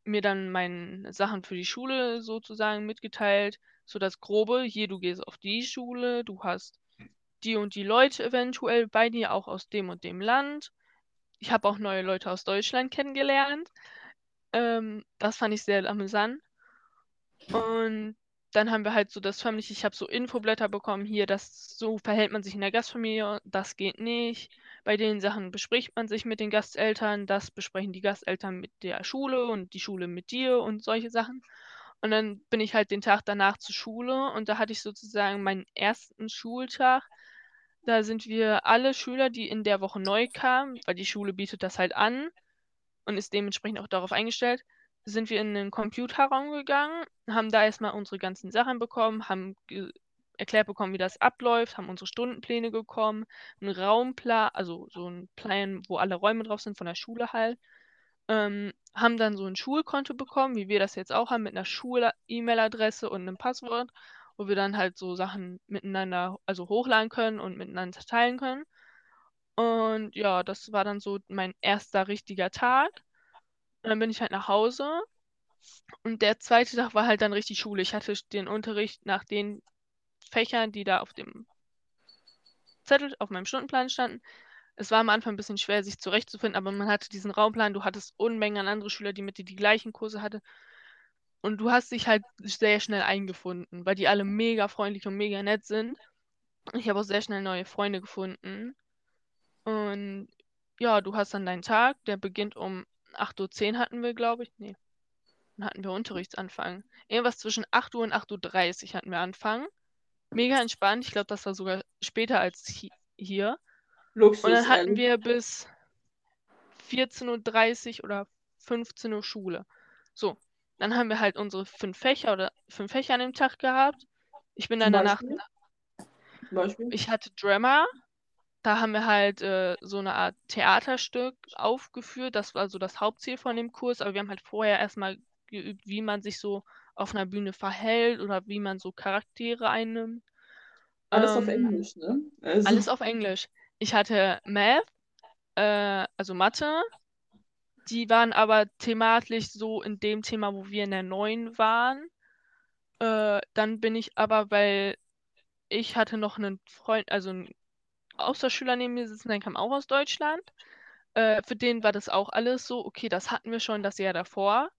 [SPEAKER 3] mir dann meine Sachen für die Schule sozusagen mitgeteilt, so das Grobe, hier, du gehst auf die Schule, du hast die und die Leute eventuell bei dir, auch aus dem und dem Land ich habe auch neue Leute aus Deutschland kennengelernt. Ähm, das fand ich sehr amüsant. Und dann haben wir halt so das förmlich, ich habe so Infoblätter bekommen, hier, das so verhält man sich in der Gastfamilie, das geht nicht. Bei den Sachen bespricht man sich mit den Gasteltern, das besprechen die Gasteltern mit der Schule und die Schule mit dir und solche Sachen. Und dann bin ich halt den Tag danach zur Schule und da hatte ich sozusagen meinen ersten Schultag da sind wir alle Schüler, die in der Woche neu kamen, weil die Schule bietet das halt an und ist dementsprechend auch darauf eingestellt, sind wir in den Computerraum gegangen, haben da erstmal unsere ganzen Sachen bekommen, haben erklärt bekommen, wie das abläuft, haben unsere Stundenpläne bekommen, einen Raumplan, also so ein Plan, wo alle Räume drauf sind von der Schule halt. Ähm, haben dann so ein Schulkonto bekommen, wie wir das jetzt auch haben, mit einer Schul-E-Mail-Adresse und einem Passwort wo wir dann halt so Sachen miteinander, also hochladen können und miteinander teilen können. Und ja, das war dann so mein erster richtiger Tag. Und dann bin ich halt nach Hause. Und der zweite Tag war halt dann richtig Schule. Ich hatte den Unterricht nach den Fächern, die da auf dem Zettel, auf meinem Stundenplan standen. Es war am Anfang ein bisschen schwer, sich zurechtzufinden, aber man hatte diesen Raumplan, du hattest Unmengen an andere Schüler, die mit dir die gleichen Kurse hatten. Und du hast dich halt sehr schnell eingefunden, weil die alle mega freundlich und mega nett sind. Ich habe auch sehr schnell neue Freunde gefunden. Und ja, du hast dann deinen Tag, der beginnt um 8.10 Uhr hatten wir, glaube ich. Nee. Dann hatten wir Unterrichtsanfang. Irgendwas zwischen 8 Uhr und 8.30 Uhr hatten wir Anfang. Mega entspannt. Ich glaube, das war sogar später als hi hier.
[SPEAKER 2] Luxus.
[SPEAKER 3] Und dann hatten wir bis 14.30 Uhr oder 15 Uhr Schule. So, dann haben wir halt unsere fünf Fächer oder fünf Fächer an dem Tag gehabt. Ich bin dann danach,
[SPEAKER 2] Beispiel?
[SPEAKER 3] Ich hatte Drama. Da haben wir halt äh, so eine Art Theaterstück aufgeführt. Das war so das Hauptziel von dem Kurs. Aber wir haben halt vorher erstmal geübt, wie man sich so auf einer Bühne verhält oder wie man so Charaktere einnimmt.
[SPEAKER 2] Alles auf
[SPEAKER 3] Ähm,
[SPEAKER 2] Englisch, ne? Also,
[SPEAKER 3] Alles auf Englisch. Ich hatte Math, äh, also Mathe. Die waren aber thematisch so in dem Thema, wo wir in der neuen waren. Äh, dann bin ich aber, weil ich hatte noch einen Freund, also einen Austauschschüler neben mir sitzen, der kam auch aus Deutschland. Äh, für den war das auch alles so, okay, das hatten wir schon das Jahr davor.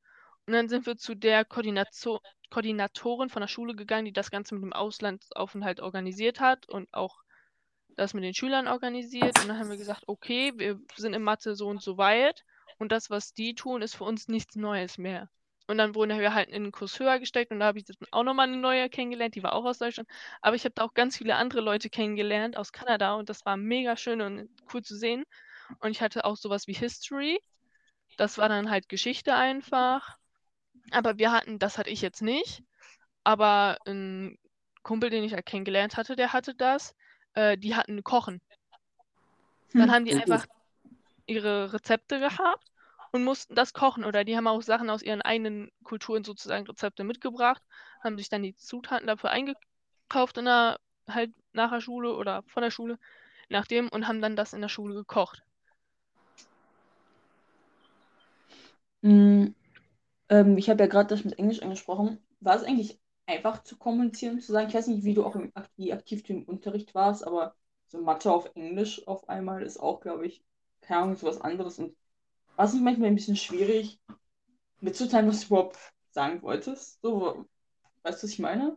[SPEAKER 3] Und dann sind wir zu der Koordination, Koordinatorin von der Schule gegangen, die das Ganze mit dem Auslandsaufenthalt organisiert hat und auch das mit den Schülern organisiert. Und dann haben wir gesagt, okay, wir sind in Mathe so und so weit. Und das, was die tun, ist für uns nichts Neues mehr. Und dann wurden wir halt in den Kurs höher gesteckt und da habe ich dann auch nochmal eine neue kennengelernt, die war auch aus Deutschland. Aber ich habe da auch ganz viele andere Leute kennengelernt aus Kanada und das war mega schön und cool zu sehen. Und ich hatte auch sowas wie History. Das war dann halt Geschichte einfach. Aber wir hatten, das hatte ich jetzt nicht. Aber ein Kumpel, den ich halt kennengelernt hatte, der hatte das. Äh, die hatten Kochen. Dann
[SPEAKER 2] Hm.
[SPEAKER 3] haben die
[SPEAKER 1] Mhm.
[SPEAKER 3] einfach ihre Rezepte gehabt und mussten das kochen. Oder die haben auch Sachen aus ihren eigenen Kulturen sozusagen Rezepte mitgebracht, haben sich dann die Zutaten dafür eingekauft in der, halt nach der Schule oder von der Schule, nachdem, und haben dann das in der Schule gekocht.
[SPEAKER 2] Mm, ähm, ich habe ja gerade das mit Englisch angesprochen. War es eigentlich einfach zu kommunizieren, zu sagen, ich weiß nicht, wie du auch im, wie aktiv du im Unterricht warst, aber so Mathe auf Englisch auf einmal ist auch, glaube ich, keine Ahnung, so was anderes. Und war es manchmal ein bisschen schwierig, mitzuteilen, was du überhaupt sagen wolltest? So, weißt du, was ich meine?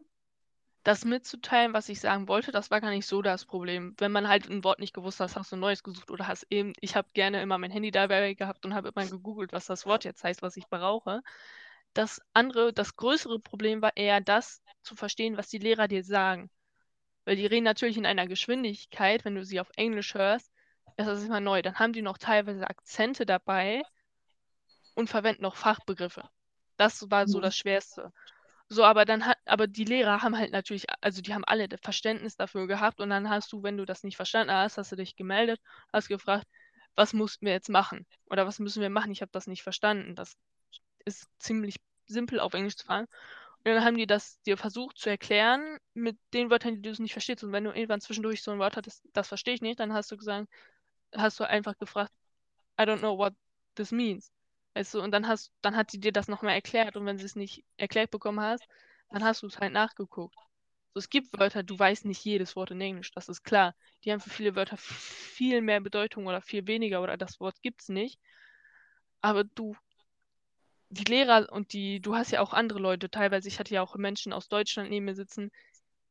[SPEAKER 3] Das mitzuteilen, was ich sagen wollte, das war gar nicht so das Problem. Wenn man halt ein Wort nicht gewusst hat, hast du ein neues gesucht oder hast eben, ich habe gerne immer mein Handy dabei gehabt und habe immer gegoogelt, was das Wort jetzt heißt, was ich brauche. Das andere, das größere Problem war eher das zu verstehen, was die Lehrer dir sagen. Weil die reden natürlich in einer Geschwindigkeit, wenn du sie auf Englisch hörst, ist das immer neu. Dann haben die noch teilweise Akzente dabei und verwenden noch Fachbegriffe. Das war so
[SPEAKER 2] Mhm.
[SPEAKER 3] das Schwerste. So, aber dann hat, aber die Lehrer haben halt natürlich, also die haben alle Verständnis dafür gehabt und dann hast du, wenn du das nicht verstanden hast, hast du dich gemeldet, hast gefragt, was mussten wir jetzt machen? Oder was müssen wir machen? Ich habe das nicht verstanden. Das ist ziemlich simpel auf Englisch zu fragen. Und dann haben die das dir versucht zu erklären mit den Wörtern, die du nicht verstehst. Und wenn du irgendwann zwischendurch so ein Wort hattest, das verstehe ich nicht, dann hast du gesagt, hast du einfach gefragt, I don't know what this means. Weißt du, und dann hast, dann hat sie dir das nochmal erklärt und wenn sie es nicht erklärt bekommen hast, dann hast du es halt nachgeguckt. So, es gibt Wörter, du weißt nicht jedes Wort in Englisch, das ist klar. Die haben für viele Wörter viel mehr Bedeutung oder viel weniger oder das Wort gibt es nicht. Aber du, die Lehrer und die, du hast ja auch andere Leute, teilweise, ich hatte ja auch Menschen aus Deutschland neben mir sitzen,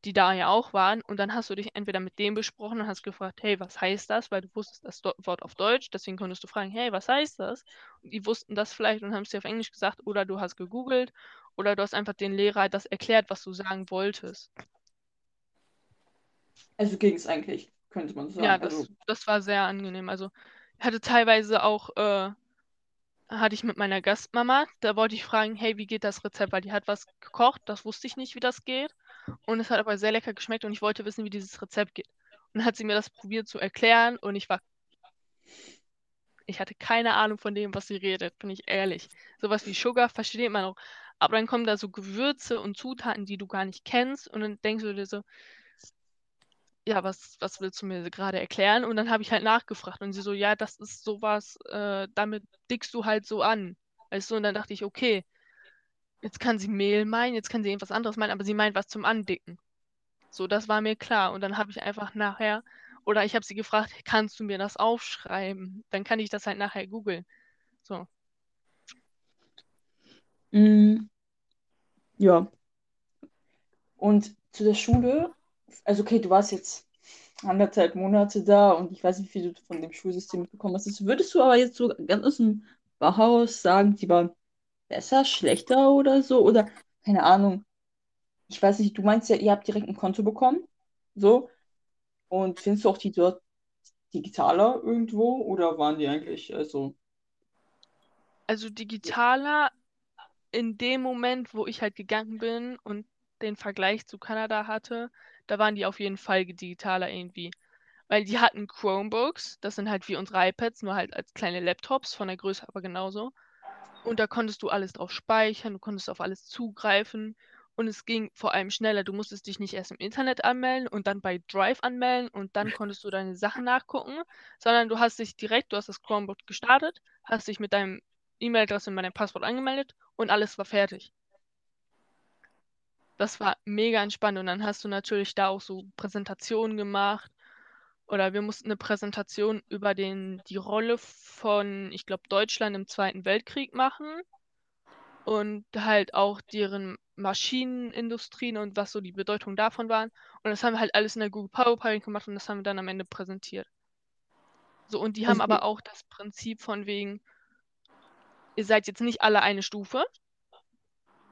[SPEAKER 3] die da ja auch waren. Und dann hast du dich entweder mit dem besprochen und hast gefragt, hey, was heißt das? Weil du wusstest das Wort auf Deutsch, deswegen konntest du fragen, hey, was heißt das? Und die wussten das vielleicht und haben es dir auf Englisch gesagt, oder du hast gegoogelt, oder du hast einfach den Lehrer das erklärt, was du sagen wolltest.
[SPEAKER 2] Also ging es eigentlich, könnte man sagen.
[SPEAKER 3] Ja, das,
[SPEAKER 2] Also,
[SPEAKER 3] das war sehr angenehm. Also ich hatte teilweise auch, äh, hatte ich mit meiner Gastmama, da wollte ich fragen, hey, wie geht das Rezept? Weil die hat was gekocht, das wusste ich nicht, wie das geht. Und es hat aber sehr lecker geschmeckt und ich wollte wissen, wie dieses Rezept geht. Und dann hat sie mir das probiert zu erklären und ich war, ich hatte keine Ahnung von dem, was sie redet, bin ich ehrlich. Sowas wie Sugar versteht man auch. Aber dann kommen da so Gewürze und Zutaten, die du gar nicht kennst und dann denkst du dir so, ja, was, was willst du mir gerade erklären? Und dann habe ich halt nachgefragt und sie so, ja, das ist sowas, äh, damit dickst du halt so an. Weißt du, und dann dachte ich, okay, jetzt kann sie Mehl meinen, jetzt kann sie irgendwas anderes meinen, aber sie meint was zum Andicken. So, das war mir klar. Und dann habe ich einfach nachher, oder ich habe sie gefragt, kannst du mir das aufschreiben? Dann kann ich das halt nachher googeln. So.
[SPEAKER 2] Mm, ja. Und zu der Schule, also okay, du warst jetzt anderthalb Monate da und ich weiß nicht, wie viel du von dem Schulsystem mitbekommen hast. Würdest du aber jetzt so ganz aus dem Bauhaus sagen, die waren besser, schlechter oder so? Oder keine Ahnung. Ich weiß nicht, du meinst ja, ihr habt direkt ein Konto bekommen. So. Und findest du auch die dort digitaler irgendwo oder waren die eigentlich also.
[SPEAKER 3] Also digitaler in dem Moment, wo ich halt gegangen bin und den Vergleich zu Kanada hatte, da waren die auf jeden Fall digitaler irgendwie. Weil die hatten Chromebooks, das sind halt wie unsere iPads, nur halt als kleine Laptops, von der Größe aber genauso. Und da konntest du alles drauf speichern, du konntest auf alles zugreifen und es ging vor allem schneller. Du musstest dich nicht erst im Internet anmelden und dann bei Drive anmelden und dann konntest du deine Sachen nachgucken, sondern du hast dich direkt, du hast das Chromebook gestartet, hast dich mit deinem E-Mail-Adresse und meinem Passwort angemeldet und alles war fertig. Das war mega entspannt und dann hast du natürlich da auch so Präsentationen gemacht oder wir mussten eine Präsentation über den, die Rolle von, ich glaube, Deutschland im Zweiten Weltkrieg machen und halt auch deren Maschinenindustrien und was so die Bedeutung davon waren. Und das haben wir halt alles in der Google PowerPoint gemacht und das haben wir dann am Ende präsentiert. So, und die haben aber auch das Prinzip von wegen, ihr seid jetzt nicht alle eine Stufe,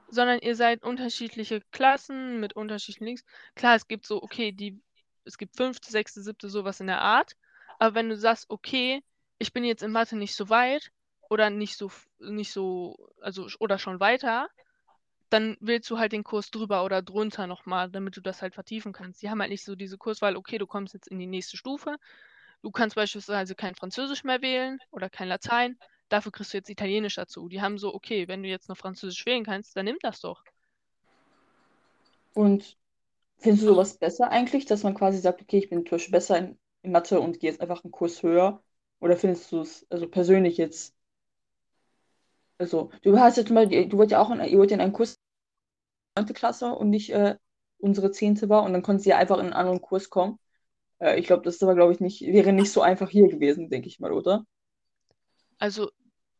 [SPEAKER 3] sondern ihr seid unterschiedliche Klassen mit unterschiedlichen Links. Klar, es gibt so, okay, die, es gibt fünfte, sechste, siebte, sowas in der Art. Aber wenn du sagst, okay, ich bin jetzt in Mathe nicht so weit oder nicht so, nicht so, also oder schon weiter, dann wählst du halt den Kurs drüber oder drunter nochmal, damit du das halt vertiefen kannst. Die haben halt nicht so diese Kurswahl, okay, du kommst jetzt in die nächste Stufe. Du kannst beispielsweise kein Französisch mehr wählen oder kein Latein. Dafür kriegst du jetzt Italienisch dazu. Die haben so, okay, wenn du jetzt noch Französisch wählen kannst, dann nimm das doch.
[SPEAKER 2] Und findest du sowas besser eigentlich, dass man quasi sagt, okay, ich bin zum Beispiel besser in, in Mathe und gehe jetzt einfach einen Kurs höher? Oder findest du es also persönlich jetzt, also du hast jetzt mal, du wollt ja auch in, ihr wollt ja in einen Kurs 9. Klasse und nicht äh, unsere 10. war und dann konnte sie ja einfach in einen anderen Kurs kommen. Äh, ich glaube, das war, glaube ich, nicht, wäre nicht so einfach hier gewesen, denke ich mal, oder?
[SPEAKER 3] Also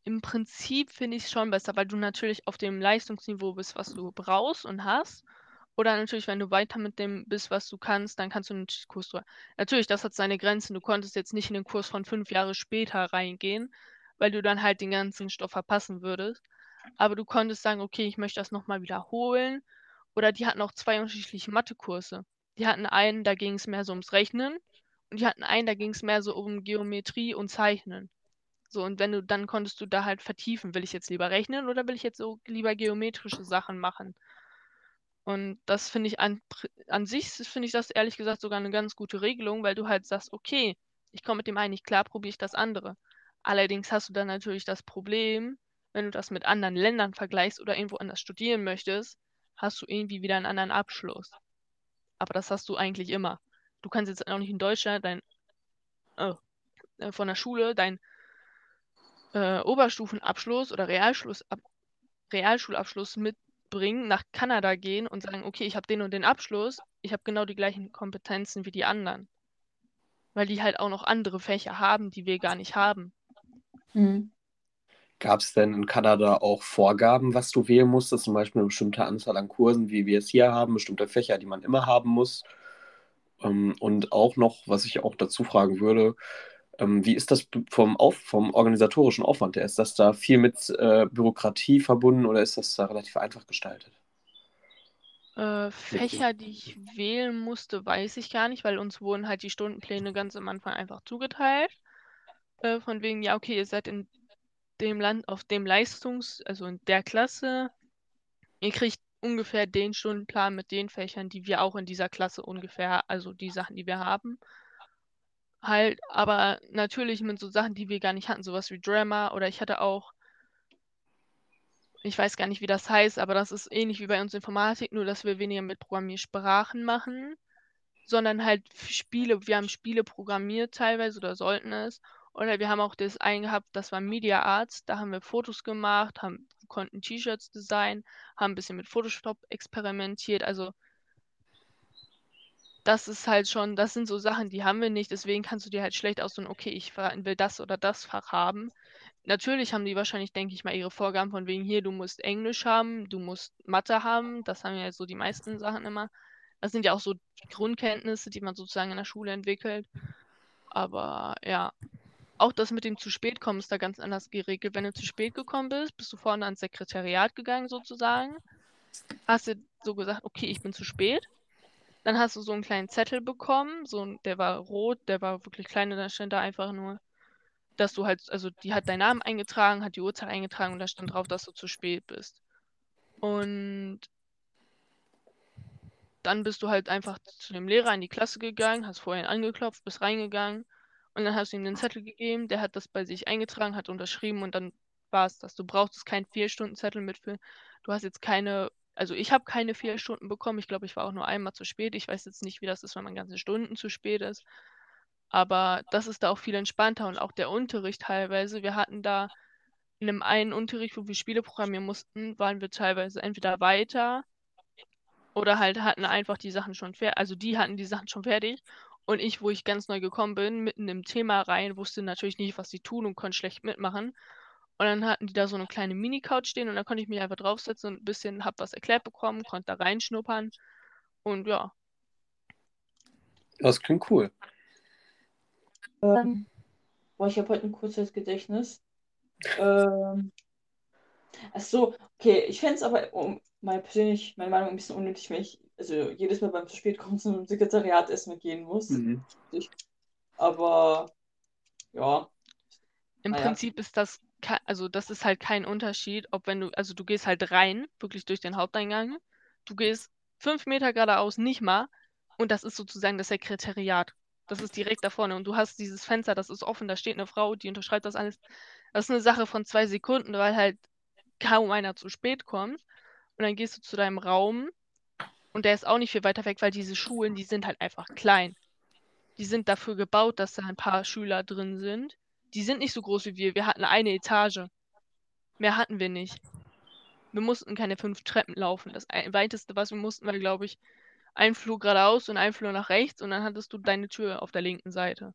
[SPEAKER 3] im Prinzip finde ich es schon besser, weil du natürlich auf dem Leistungsniveau bist, was du brauchst und hast. Oder natürlich, wenn du weiter mit dem bist, was du kannst, dann kannst du einen Kurs drüber. Natürlich, das hat seine Grenzen. Du konntest jetzt nicht in den Kurs von fünf Jahre später reingehen, weil du dann halt den ganzen Stoff verpassen würdest. Aber du konntest sagen, okay, ich möchte das nochmal wiederholen. Oder die hatten auch zwei unterschiedliche Mathekurse. Die hatten einen, da ging es mehr so ums Rechnen. Und die hatten einen, da ging es mehr so um Geometrie und Zeichnen. So, und wenn du, dann konntest du da halt vertiefen, will ich jetzt lieber rechnen oder will ich jetzt so lieber geometrische Sachen machen? Und das finde ich an, an sich, finde ich das ehrlich gesagt sogar eine ganz gute Regelung, weil du halt sagst, okay, ich komme mit dem einen nicht klar, probiere ich das andere. Allerdings hast du dann natürlich das Problem, wenn du das mit anderen Ländern vergleichst oder irgendwo anders studieren möchtest, hast du irgendwie wieder einen anderen Abschluss. Aber das hast du eigentlich immer. Du kannst jetzt auch nicht in Deutschland dein, oh, äh, von der Schule dein äh, Oberstufenabschluss oder Realschluss, ab, Realschulabschluss mitbringen, nach Kanada gehen und sagen, okay, ich habe den und den Abschluss, ich habe genau die gleichen Kompetenzen wie die anderen. Weil die halt auch noch andere Fächer haben, die wir gar nicht haben.
[SPEAKER 2] Mhm.
[SPEAKER 1] Gab es denn in Kanada auch Vorgaben, was du wählen musstest? Zum Beispiel eine bestimmte Anzahl an Kursen, wie wir es hier haben, bestimmte Fächer, die man immer haben muss? Ähm, und auch noch, was ich auch dazu fragen würde, ähm, wie ist das vom, Auf vom organisatorischen Aufwand her? Ist das da viel mit äh, Bürokratie verbunden oder ist das da relativ einfach gestaltet?
[SPEAKER 3] Äh, Fächer, die ich wählen musste, weiß ich gar nicht, weil uns wurden halt die Stundenpläne ganz am Anfang einfach zugeteilt. Äh, von wegen, ja, okay, ihr seid in dem Land auf dem Leistungs-, also in der Klasse. Ihr kriegt ungefähr den Stundenplan mit den Fächern, die wir auch in dieser Klasse ungefähr, also die Sachen, die wir haben. Halt, aber natürlich mit so Sachen, die wir gar nicht hatten, sowas wie Drama oder ich hatte auch, ich weiß gar nicht, wie das heißt, aber das ist ähnlich wie bei uns Informatik, nur dass wir weniger mit Programmiersprachen machen, sondern halt Spiele, wir haben Spiele programmiert teilweise oder sollten es Oder wir haben auch das einen gehabt, das war Media Arts, da haben wir Fotos gemacht, haben, konnten T-Shirts designen, haben ein bisschen mit Photoshop experimentiert. Also das ist halt schon, das sind so Sachen, die haben wir nicht, deswegen kannst du dir halt schlecht aussuchen, okay, ich will das oder das Fach haben. Natürlich haben die wahrscheinlich, denke ich mal, ihre Vorgaben von wegen hier, du musst Englisch haben, du musst Mathe haben, das haben ja so die meisten Sachen immer. Das sind ja auch so Grundkenntnisse, die man sozusagen in der Schule entwickelt. Aber ja, auch das mit dem zu spät kommen ist da ganz anders geregelt. Wenn du zu spät gekommen bist, bist du vorne ans Sekretariat gegangen sozusagen. Hast du so gesagt, okay, ich bin zu spät. Dann hast du so einen kleinen Zettel bekommen, so der war rot, der war wirklich klein und da stand da einfach nur, dass du halt, also die hat deinen Namen eingetragen, hat die Uhrzeit eingetragen und da stand drauf, dass du zu spät bist. Und dann bist du halt einfach zu dem Lehrer in die Klasse gegangen, hast vorhin angeklopft, bist reingegangen und dann hast du ihm den Zettel gegeben, der hat das bei sich eingetragen, hat unterschrieben und dann war es das. Du brauchst keinen Vier-Stunden-Zettel mitfüllen. Du hast jetzt keine, also ich habe keine vier Stunden bekommen. Ich glaube, ich war auch nur einmal zu spät. Ich weiß jetzt nicht, wie das ist, wenn man ganze Stunden zu spät ist. Aber das ist da auch viel entspannter und auch der Unterricht teilweise. Wir hatten da in einem einen Unterricht, wo wir Spiele programmieren mussten, waren wir teilweise entweder weiter oder halt hatten einfach die Sachen schon fertig. Also die hatten die Sachen schon fertig. Und ich, wo ich ganz neu gekommen bin, mitten im Thema rein, wusste natürlich nicht, was sie tun und konnte schlecht mitmachen. Und dann hatten die da so eine kleine Mini-Couch stehen und da konnte ich mich einfach draufsetzen und ein bisschen hab was erklärt bekommen, konnte da reinschnuppern. Und ja.
[SPEAKER 1] Das klingt cool.
[SPEAKER 2] Ähm, boah, ich habe heute ein kurzes Gedächtnis. Ähm, ach so, okay, ich fände es aber, um mal persönlich, meine Meinung ein bisschen unnötig, wenn ich also jedes Mal beim zu spät kommen zum Sekretariat erstmal gehen muss. Mhm. Aber ja.
[SPEAKER 3] Im naja. Prinzip ist das, also das ist halt kein Unterschied, ob wenn du, also du gehst halt rein, wirklich durch den Haupteingang, du gehst fünf Meter geradeaus nicht mal und das ist sozusagen das Sekretariat. Das ist direkt da vorne und du hast dieses Fenster, das ist offen, da steht eine Frau, die unterschreibt das alles. Das ist eine Sache von zwei Sekunden, weil halt kaum einer zu spät kommt. Und dann gehst du zu deinem Raum und der ist auch nicht viel weiter weg, weil diese Schulen, die sind halt einfach klein. Die sind dafür gebaut, dass da ein paar Schüler drin sind. Die sind nicht so groß wie wir. Wir hatten eine Etage. Mehr hatten wir nicht. Wir mussten keine fünf Treppen laufen. Das weiteste, was wir mussten, war, glaube ich, ein Flur geradeaus und ein Flur nach rechts und dann hattest du deine Tür auf der linken Seite.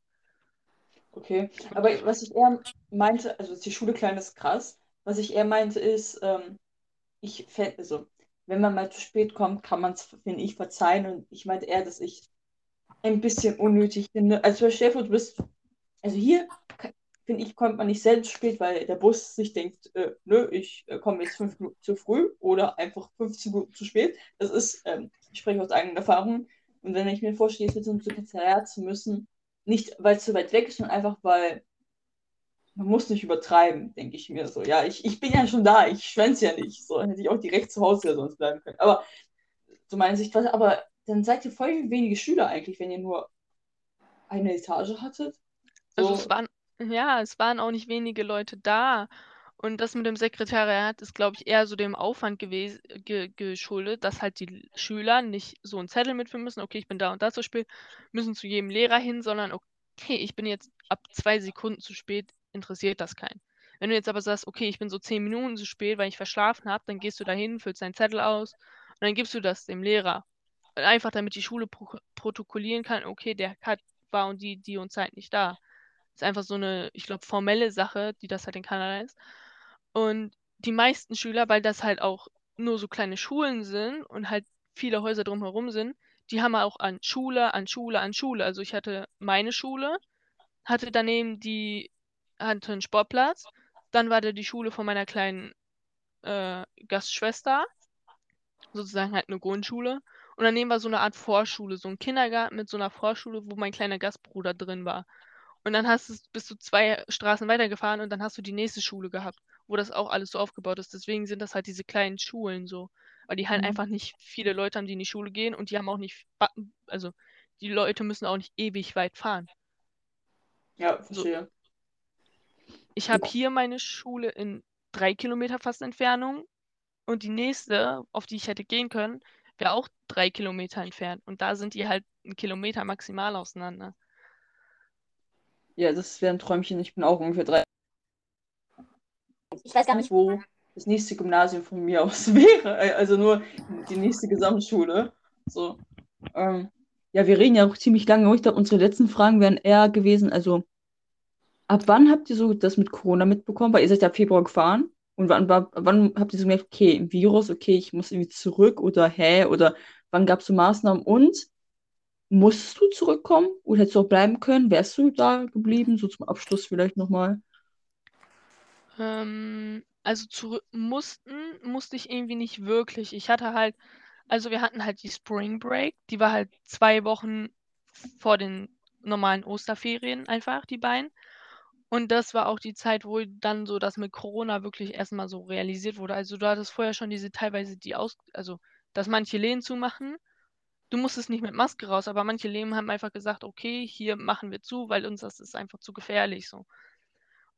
[SPEAKER 2] Okay, aber was ich eher meinte, also die Schule klein ist krass. Was ich eher meinte ist, ähm, ich fände, also wenn man mal zu spät kommt, kann man es, finde ich, verzeihen. Und ich meinte eher, dass ich ein bisschen unnötig finde. Also Stefan, du bist, also hier, finde ich, kommt man nicht selbst spät, weil der Bus sich denkt, äh, nö, ich äh, komme jetzt fünf Minuten zu früh oder einfach 15 Minuten zu spät. Das ist, ähm, ich spreche aus eigener Erfahrung. Und wenn ich mir vorstelle, jetzt mit so einem Sekretariat zu müssen, nicht weil es zu weit weg ist, sondern einfach weil man muss nicht übertreiben, denke ich mir so. Ja, ich, ich bin ja schon da, ich schwänze ja nicht. So hätte ich auch direkt zu Hause ja sonst bleiben können. Aber so meine Sicht, aber dann seid ihr voll wenige Schüler eigentlich, wenn ihr nur eine Etage hattet.
[SPEAKER 3] So. Also es waren, ja, es waren auch nicht wenige Leute da. Und das mit dem Sekretariat ist, glaube ich, eher so dem Aufwand ge geschuldet, dass halt die Schüler nicht so einen Zettel mitführen müssen, okay, ich bin da und da zu spät, müssen zu jedem Lehrer hin, sondern okay, ich bin jetzt ab zwei Sekunden zu spät, interessiert das keinen. Wenn du jetzt aber sagst, okay, ich bin so zehn Minuten zu spät, weil ich verschlafen habe, dann gehst du dahin, füllst deinen Zettel aus und dann gibst du das dem Lehrer. Einfach damit die Schule pro protokollieren kann, okay, der hat, war und die, die und Zeit nicht da. Ist einfach so eine, ich glaube, formelle Sache, die das halt in Kanada ist. Und die meisten Schüler, weil das halt auch nur so kleine Schulen sind und halt viele Häuser drumherum sind, die haben auch an Schule, an Schule, an Schule. Also ich hatte meine Schule, hatte daneben die hatte einen Sportplatz. Dann war da die Schule von meiner kleinen äh, Gastschwester. Sozusagen halt eine Grundschule. Und daneben war so eine Art Vorschule, so ein Kindergarten mit so einer Vorschule, wo mein kleiner Gastbruder drin war. Und dann hast du, bist du zwei Straßen weitergefahren und dann hast du die nächste Schule gehabt, wo das auch alles so aufgebaut ist. Deswegen sind das halt diese kleinen Schulen so. Weil die halt mhm. einfach nicht viele Leute haben, die in die Schule gehen und die haben auch nicht, also die Leute müssen auch nicht ewig weit fahren.
[SPEAKER 2] Ja, verstehe.
[SPEAKER 3] Ich habe hier meine Schule in drei Kilometer fast Entfernung und die nächste, auf die ich hätte gehen können, wäre auch drei Kilometer entfernt. Und da sind die halt einen Kilometer maximal auseinander.
[SPEAKER 2] Ja, das wäre ein Träumchen. Ich bin auch ungefähr drei.
[SPEAKER 4] Ich weiß gar nicht,
[SPEAKER 2] wo das nächste Gymnasium von mir aus wäre. Also nur die nächste Gesamtschule. So. Ähm, ja, wir reden ja auch ziemlich lange. Ich glaube, unsere letzten Fragen wären eher gewesen, also ab wann habt ihr so das mit Corona mitbekommen? Weil ihr seid ja Februar gefahren. Und wann, wann habt ihr so gemerkt, okay, Virus, okay, ich muss irgendwie zurück oder hä? Oder wann gab es so Maßnahmen? Und musstest du zurückkommen oder hättest du auch bleiben können? Wärst du da geblieben? So zum Abschluss vielleicht nochmal.
[SPEAKER 3] Ähm, also zurück mussten, musste ich irgendwie nicht wirklich. Ich hatte halt, also wir hatten halt die Spring Break, die war halt zwei Wochen vor den normalen Osterferien einfach, die beiden. Und das war auch die Zeit, wo dann so das mit Corona wirklich erstmal so realisiert wurde. Also du hattest vorher schon diese teilweise die Aus, also dass manche Läden zumachen. Du musstest nicht mit Maske raus, aber manche Läden haben einfach gesagt, okay, hier machen wir zu, weil uns das ist einfach zu gefährlich so.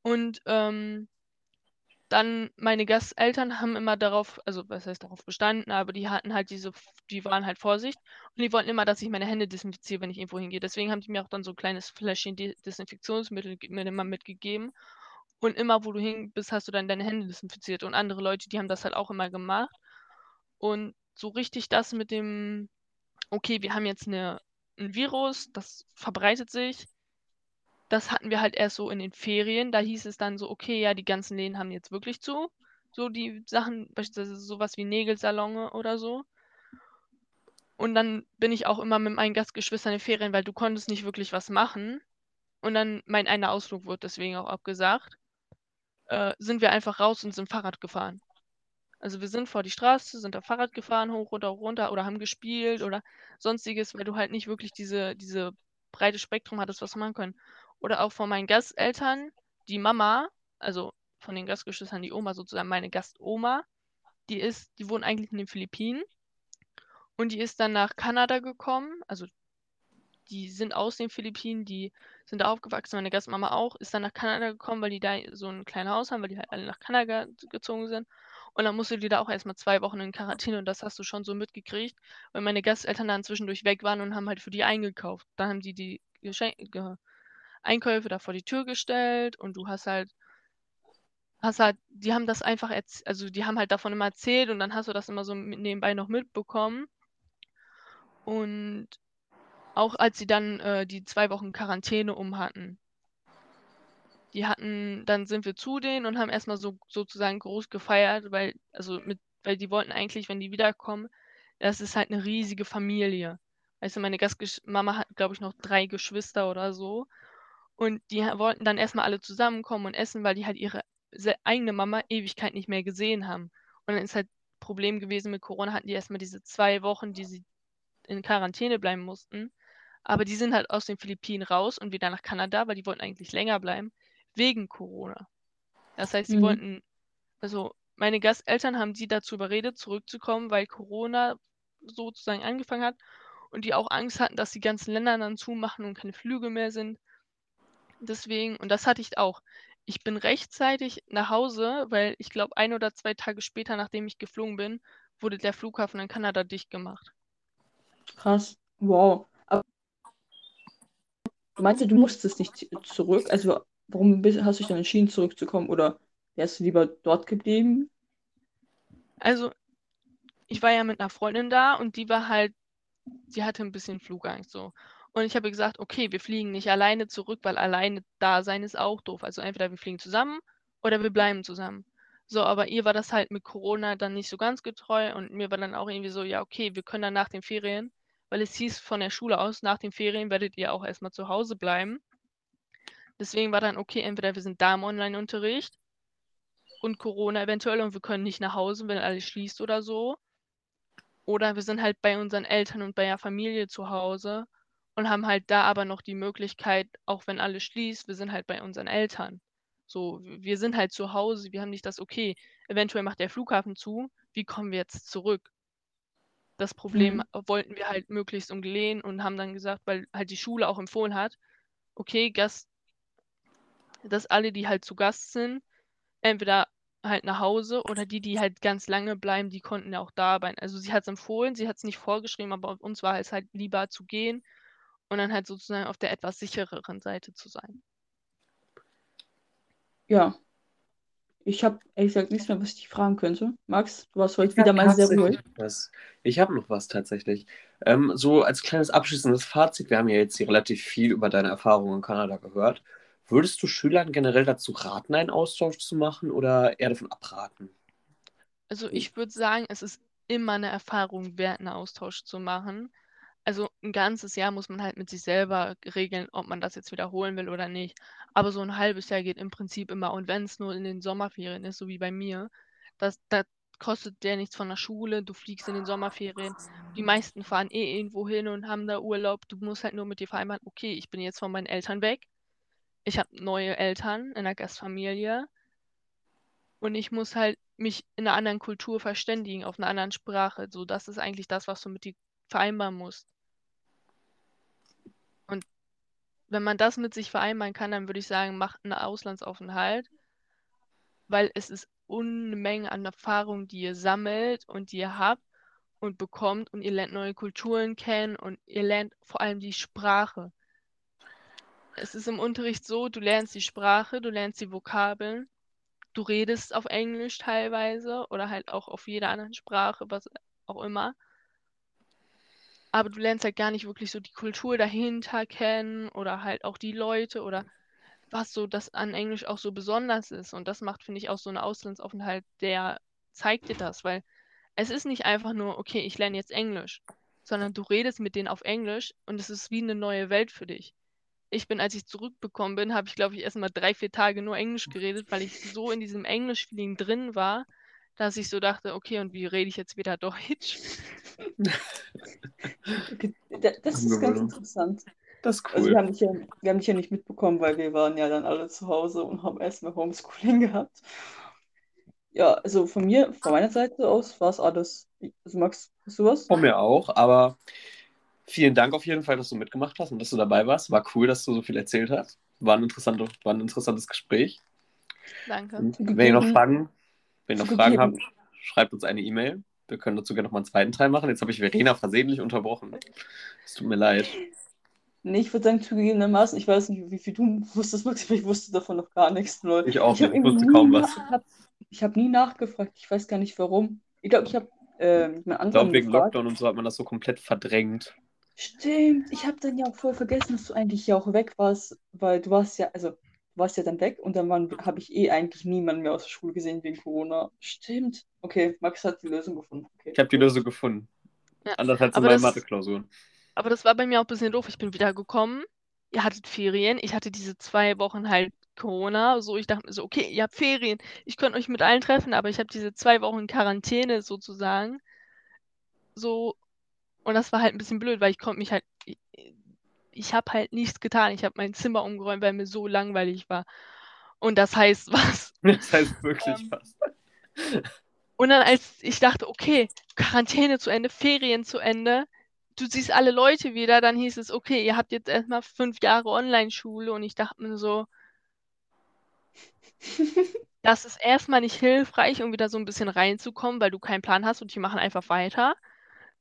[SPEAKER 3] Und ähm, dann meine Gasteltern haben immer darauf, also was heißt darauf bestanden, aber die hatten halt diese, die waren halt Vorsicht und die wollten immer, dass ich meine Hände desinfiziere, wenn ich irgendwo hingehe. Deswegen haben die mir auch dann so ein kleines Fläschchen Desinfektionsmittel mir immer mitgegeben. Und immer, wo du hin bist, hast du dann deine Hände desinfiziert. Und andere Leute, die haben das halt auch immer gemacht. Und so richtig das mit dem, okay, wir haben jetzt eine, ein Virus, das verbreitet sich, das hatten wir halt erst so in den Ferien. Da hieß es dann so, okay, ja, die ganzen Läden haben jetzt wirklich zu. So die Sachen, beispielsweise sowas wie Nägelsalone oder so. Und dann bin ich auch immer mit meinen Gastgeschwistern in Ferien, weil du konntest nicht wirklich was machen. Und dann mein einer Ausflug wurde deswegen auch abgesagt. Äh, sind wir einfach raus und sind Fahrrad gefahren. Also wir sind vor die Straße, sind da Fahrrad gefahren, hoch oder runter oder haben gespielt oder sonstiges, weil du halt nicht wirklich diese, diese breite Spektrum hattest, was machen können. Oder auch von meinen Gasteltern, die Mama, also von den Gastgeschwistern die Oma sozusagen, meine Gastoma, die ist, die wohnt eigentlich in den Philippinen und die ist dann nach Kanada gekommen, also die sind aus den Philippinen, die sind da aufgewachsen, meine Gastmama auch, ist dann nach Kanada gekommen, weil die da so ein kleines Haus haben, weil die halt alle nach Kanada gezogen sind. Und dann musste die da auch erstmal zwei Wochen in Quarantäne und das hast du schon so mitgekriegt, weil meine Gasteltern dann zwischendurch weg waren und haben halt für die eingekauft. Dann haben die die Geschenke, Einkäufe da vor die Tür gestellt und du hast halt, hast halt, die haben das einfach, also die haben halt davon immer erzählt und dann hast du das immer so nebenbei noch mitbekommen. Und auch als sie dann äh, die zwei Wochen Quarantäne um hatten, die hatten, dann sind wir zu denen und haben erstmal so sozusagen groß gefeiert, weil, also mit, weil die wollten eigentlich, wenn die wiederkommen, das ist halt eine riesige Familie. Weißt du, meine Gastmama hat, glaube ich, noch drei Geschwister oder so. Und die wollten dann erstmal alle zusammenkommen und essen, weil die halt ihre eigene Mama Ewigkeit nicht mehr gesehen haben. Und dann ist halt Problem gewesen mit Corona, hatten die erstmal diese zwei Wochen, die sie in Quarantäne bleiben mussten. Aber die sind halt aus den Philippinen raus und wieder nach Kanada, weil die wollten eigentlich länger bleiben, wegen Corona. Das heißt, sie mhm. wollten, also meine Gasteltern haben sie dazu überredet, zurückzukommen, weil Corona sozusagen angefangen hat und die auch Angst hatten, dass die ganzen Länder dann zumachen und keine Flüge mehr sind. Deswegen, und das hatte ich auch. Ich bin rechtzeitig nach Hause, weil ich glaube, ein oder zwei Tage später, nachdem ich geflogen bin, wurde der Flughafen in Kanada dicht gemacht.
[SPEAKER 2] Krass. Wow. Aber du meinst, du musstest nicht zurück? Also, warum hast du dich dann entschieden, zurückzukommen? Oder wärst du lieber dort geblieben?
[SPEAKER 3] Also, ich war ja mit einer Freundin da und die war halt, sie hatte ein bisschen Flugangst so. Und ich habe gesagt, okay, wir fliegen nicht alleine zurück, weil alleine da sein ist auch doof. Also entweder wir fliegen zusammen oder wir bleiben zusammen. So, aber ihr war das halt mit Corona dann nicht so ganz getreu und mir war dann auch irgendwie so, ja, okay, wir können dann nach den Ferien, weil es hieß von der Schule aus, nach den Ferien werdet ihr auch erstmal zu Hause bleiben. Deswegen war dann, okay, entweder wir sind da im Online-Unterricht und Corona eventuell und wir können nicht nach Hause, wenn alles schließt oder so. Oder wir sind halt bei unseren Eltern und bei der Familie zu Hause und haben halt da aber noch die Möglichkeit, auch wenn alles schließt, wir sind halt bei unseren Eltern. So, wir sind halt zu Hause, wir haben nicht das, okay, eventuell macht der Flughafen zu, wie kommen wir jetzt zurück? Das Problem mhm. wollten wir halt möglichst umgehen und haben dann gesagt, weil halt die Schule auch empfohlen hat, okay, Gast, dass alle, die halt zu Gast sind, entweder halt nach Hause oder die, die halt ganz lange bleiben, die konnten ja auch da sein. Also sie hat es empfohlen, sie hat es nicht vorgeschrieben, aber uns war es halt lieber zu gehen und dann halt sozusagen auf der etwas sichereren Seite zu sein.
[SPEAKER 2] Ja. Ich habe ehrlich gesagt nichts mehr, was ich dich fragen könnte. Max, du warst heute
[SPEAKER 1] Ich
[SPEAKER 2] wieder mal sehr ruhig.
[SPEAKER 1] was. Ich habe noch was tatsächlich. Ähm, so als kleines abschließendes Fazit, wir haben ja jetzt hier relativ viel über deine Erfahrungen in Kanada gehört. Würdest du Schülern generell dazu raten, einen Austausch zu machen oder eher davon abraten?
[SPEAKER 3] Also ich würde sagen, es ist immer eine Erfahrung wert, einen Austausch zu machen. Also ein ganzes Jahr muss man halt mit sich selber regeln, ob man das jetzt wiederholen will oder nicht. Aber so ein halbes Jahr geht im Prinzip immer. Und wenn es nur in den Sommerferien ist, so wie bei mir, das, das kostet der nichts von der Schule, du fliegst in den Sommerferien. Die meisten fahren eh irgendwo hin und haben da Urlaub. Du musst halt nur mit dir vereinbaren, okay, ich bin jetzt von meinen Eltern weg. Ich habe neue Eltern in der Gastfamilie. Und ich muss halt mich in einer anderen Kultur verständigen, auf einer anderen Sprache. So, das ist eigentlich das, was du mit dir vereinbaren musst. Und wenn man das mit sich vereinbaren kann, dann würde ich sagen, macht einen Auslandsaufenthalt, weil es ist Unmengen an Erfahrung, die ihr sammelt und die ihr habt und bekommt und ihr lernt neue Kulturen kennen und ihr lernt vor allem die Sprache. Es ist im Unterricht so, du lernst die Sprache, du lernst die Vokabeln, du redest auf Englisch teilweise oder halt auch auf jeder anderen Sprache, was auch immer. Aber du lernst halt gar nicht wirklich so die Kultur dahinter kennen oder halt auch die Leute oder was so das an Englisch auch so besonders ist. Und das macht, finde ich, auch so einen Auslandsaufenthalt, der zeigt dir das, weil es ist nicht einfach nur, okay, ich lerne jetzt Englisch, sondern du redest mit denen auf Englisch und es ist wie eine neue Welt für dich. Ich bin, als ich zurückbekommen bin, habe ich, glaube ich, erst mal drei, vier Tage nur Englisch geredet, weil ich so in diesem Englisch-Feeling drin war, dass ich so dachte, okay, und wie rede ich jetzt wieder Deutsch?
[SPEAKER 2] Okay, da- Das ist ganz interessant.
[SPEAKER 1] Das ist
[SPEAKER 2] Also wir haben
[SPEAKER 1] cool.
[SPEAKER 2] dich ja, wir haben dich ja nicht mitbekommen, weil wir waren ja dann alle zu Hause und haben erstmal Homeschooling gehabt. Ja, also von mir, von meiner Seite aus war es alles. Also Max, hast du was?
[SPEAKER 1] Von mir auch, aber vielen Dank auf jeden Fall, dass du mitgemacht hast und dass du dabei warst. War cool, dass du so viel erzählt hast. War ein, interessante, war ein interessantes Gespräch.
[SPEAKER 3] Danke.
[SPEAKER 1] Und wenn ihr noch Fragen, wenn ihr noch Fragen habt, schreibt uns eine E-Mail. Wir können dazu gerne noch mal einen zweiten Teil machen. Jetzt habe ich Verena versehentlich unterbrochen. Es tut mir leid.
[SPEAKER 2] Nee, ich würde sagen, zugegebenermaßen, ich weiß nicht, wie viel du wusstest, Max, aber ich wusste davon noch gar nichts. Lol.
[SPEAKER 1] Ich auch nicht, ich wusste kaum was.
[SPEAKER 2] nach- Ich habe ich hab nie nachgefragt, ich weiß gar nicht warum. Ich glaube, ich habe äh,
[SPEAKER 1] Ich glaube, wegen
[SPEAKER 2] gefragt.
[SPEAKER 1] Lockdown und so hat man das so komplett verdrängt.
[SPEAKER 2] Stimmt, ich habe dann ja auch voll vergessen, dass du eigentlich ja auch weg warst, weil du warst ja, also du warst ja dann weg und dann habe ich eh eigentlich niemanden mehr aus der Schule gesehen wegen Corona. Stimmt. Okay, Max hat die Lösung gefunden. Okay.
[SPEAKER 1] Ich habe die Lösung gefunden.
[SPEAKER 3] Ja,
[SPEAKER 1] Anders als in
[SPEAKER 3] aber
[SPEAKER 1] meinen
[SPEAKER 3] das-
[SPEAKER 1] Mathe-Klausuren.
[SPEAKER 3] Aber das war bei mir auch ein bisschen doof. Ich bin wieder gekommen. Ihr hattet Ferien. Ich hatte diese zwei Wochen halt Corona. So, ich dachte mir so, okay, ihr habt Ferien. Ich könnte euch mit allen treffen, aber ich habe diese zwei Wochen Quarantäne sozusagen. So, und das war halt ein bisschen blöd, weil ich konnte mich halt. Ich, habe halt nichts getan. Ich habe mein Zimmer umgeräumt, weil mir so langweilig war. Und das heißt was.
[SPEAKER 1] Das heißt wirklich
[SPEAKER 3] Ähm,
[SPEAKER 1] was.
[SPEAKER 3] Und dann, als ich dachte, okay, Quarantäne zu Ende, Ferien zu Ende, du siehst alle Leute wieder, dann hieß es, okay, ihr habt jetzt erstmal fünf Jahre Online-Schule und ich dachte mir so, das ist erstmal nicht hilfreich, um wieder so ein bisschen reinzukommen, weil du keinen Plan hast und die machen einfach weiter.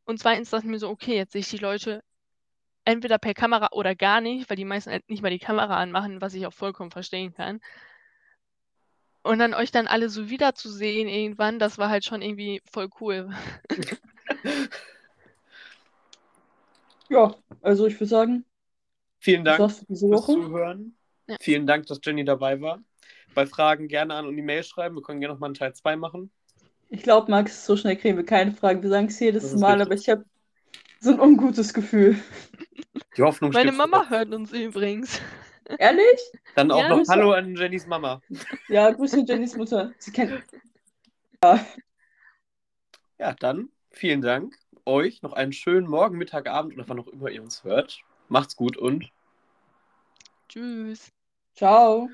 [SPEAKER 3] Und zweitens dachte ich mir so, okay, jetzt sehe ich die Leute entweder per Kamera oder gar nicht, weil die meisten halt nicht mal die Kamera anmachen, was ich auch vollkommen verstehen kann. Und dann euch dann alle so wiederzusehen irgendwann, das war halt schon irgendwie voll cool.
[SPEAKER 2] Ja, also ich würde sagen,
[SPEAKER 1] Vielen Dank fürs. Zuhören.
[SPEAKER 3] Ja.
[SPEAKER 1] Vielen Dank, dass Jenny dabei war. Bei Fragen gerne an und die Mail schreiben. Wir können gerne noch mal einen Teil 2 machen.
[SPEAKER 2] Ich glaube, Max, so schnell kriegen wir keine Fragen. Wir sagen es jedes Mal,
[SPEAKER 1] richtig.
[SPEAKER 2] aber ich habe so ein ungutes Gefühl.
[SPEAKER 1] Die Hoffnung
[SPEAKER 3] Meine Mama
[SPEAKER 1] zuletzt.
[SPEAKER 3] hört uns übrigens.
[SPEAKER 2] Ehrlich?
[SPEAKER 1] Dann auch
[SPEAKER 3] Ja.
[SPEAKER 1] noch. Hallo an Jennys Mama.
[SPEAKER 2] Ja, Grüße an Jennys Mutter. Sie kennt.
[SPEAKER 1] Ja, dann vielen Dank euch. Noch einen schönen Morgen, Mittag, Abend oder wann auch immer ihr uns hört. Macht's gut und
[SPEAKER 3] Tschüss.
[SPEAKER 2] Ciao.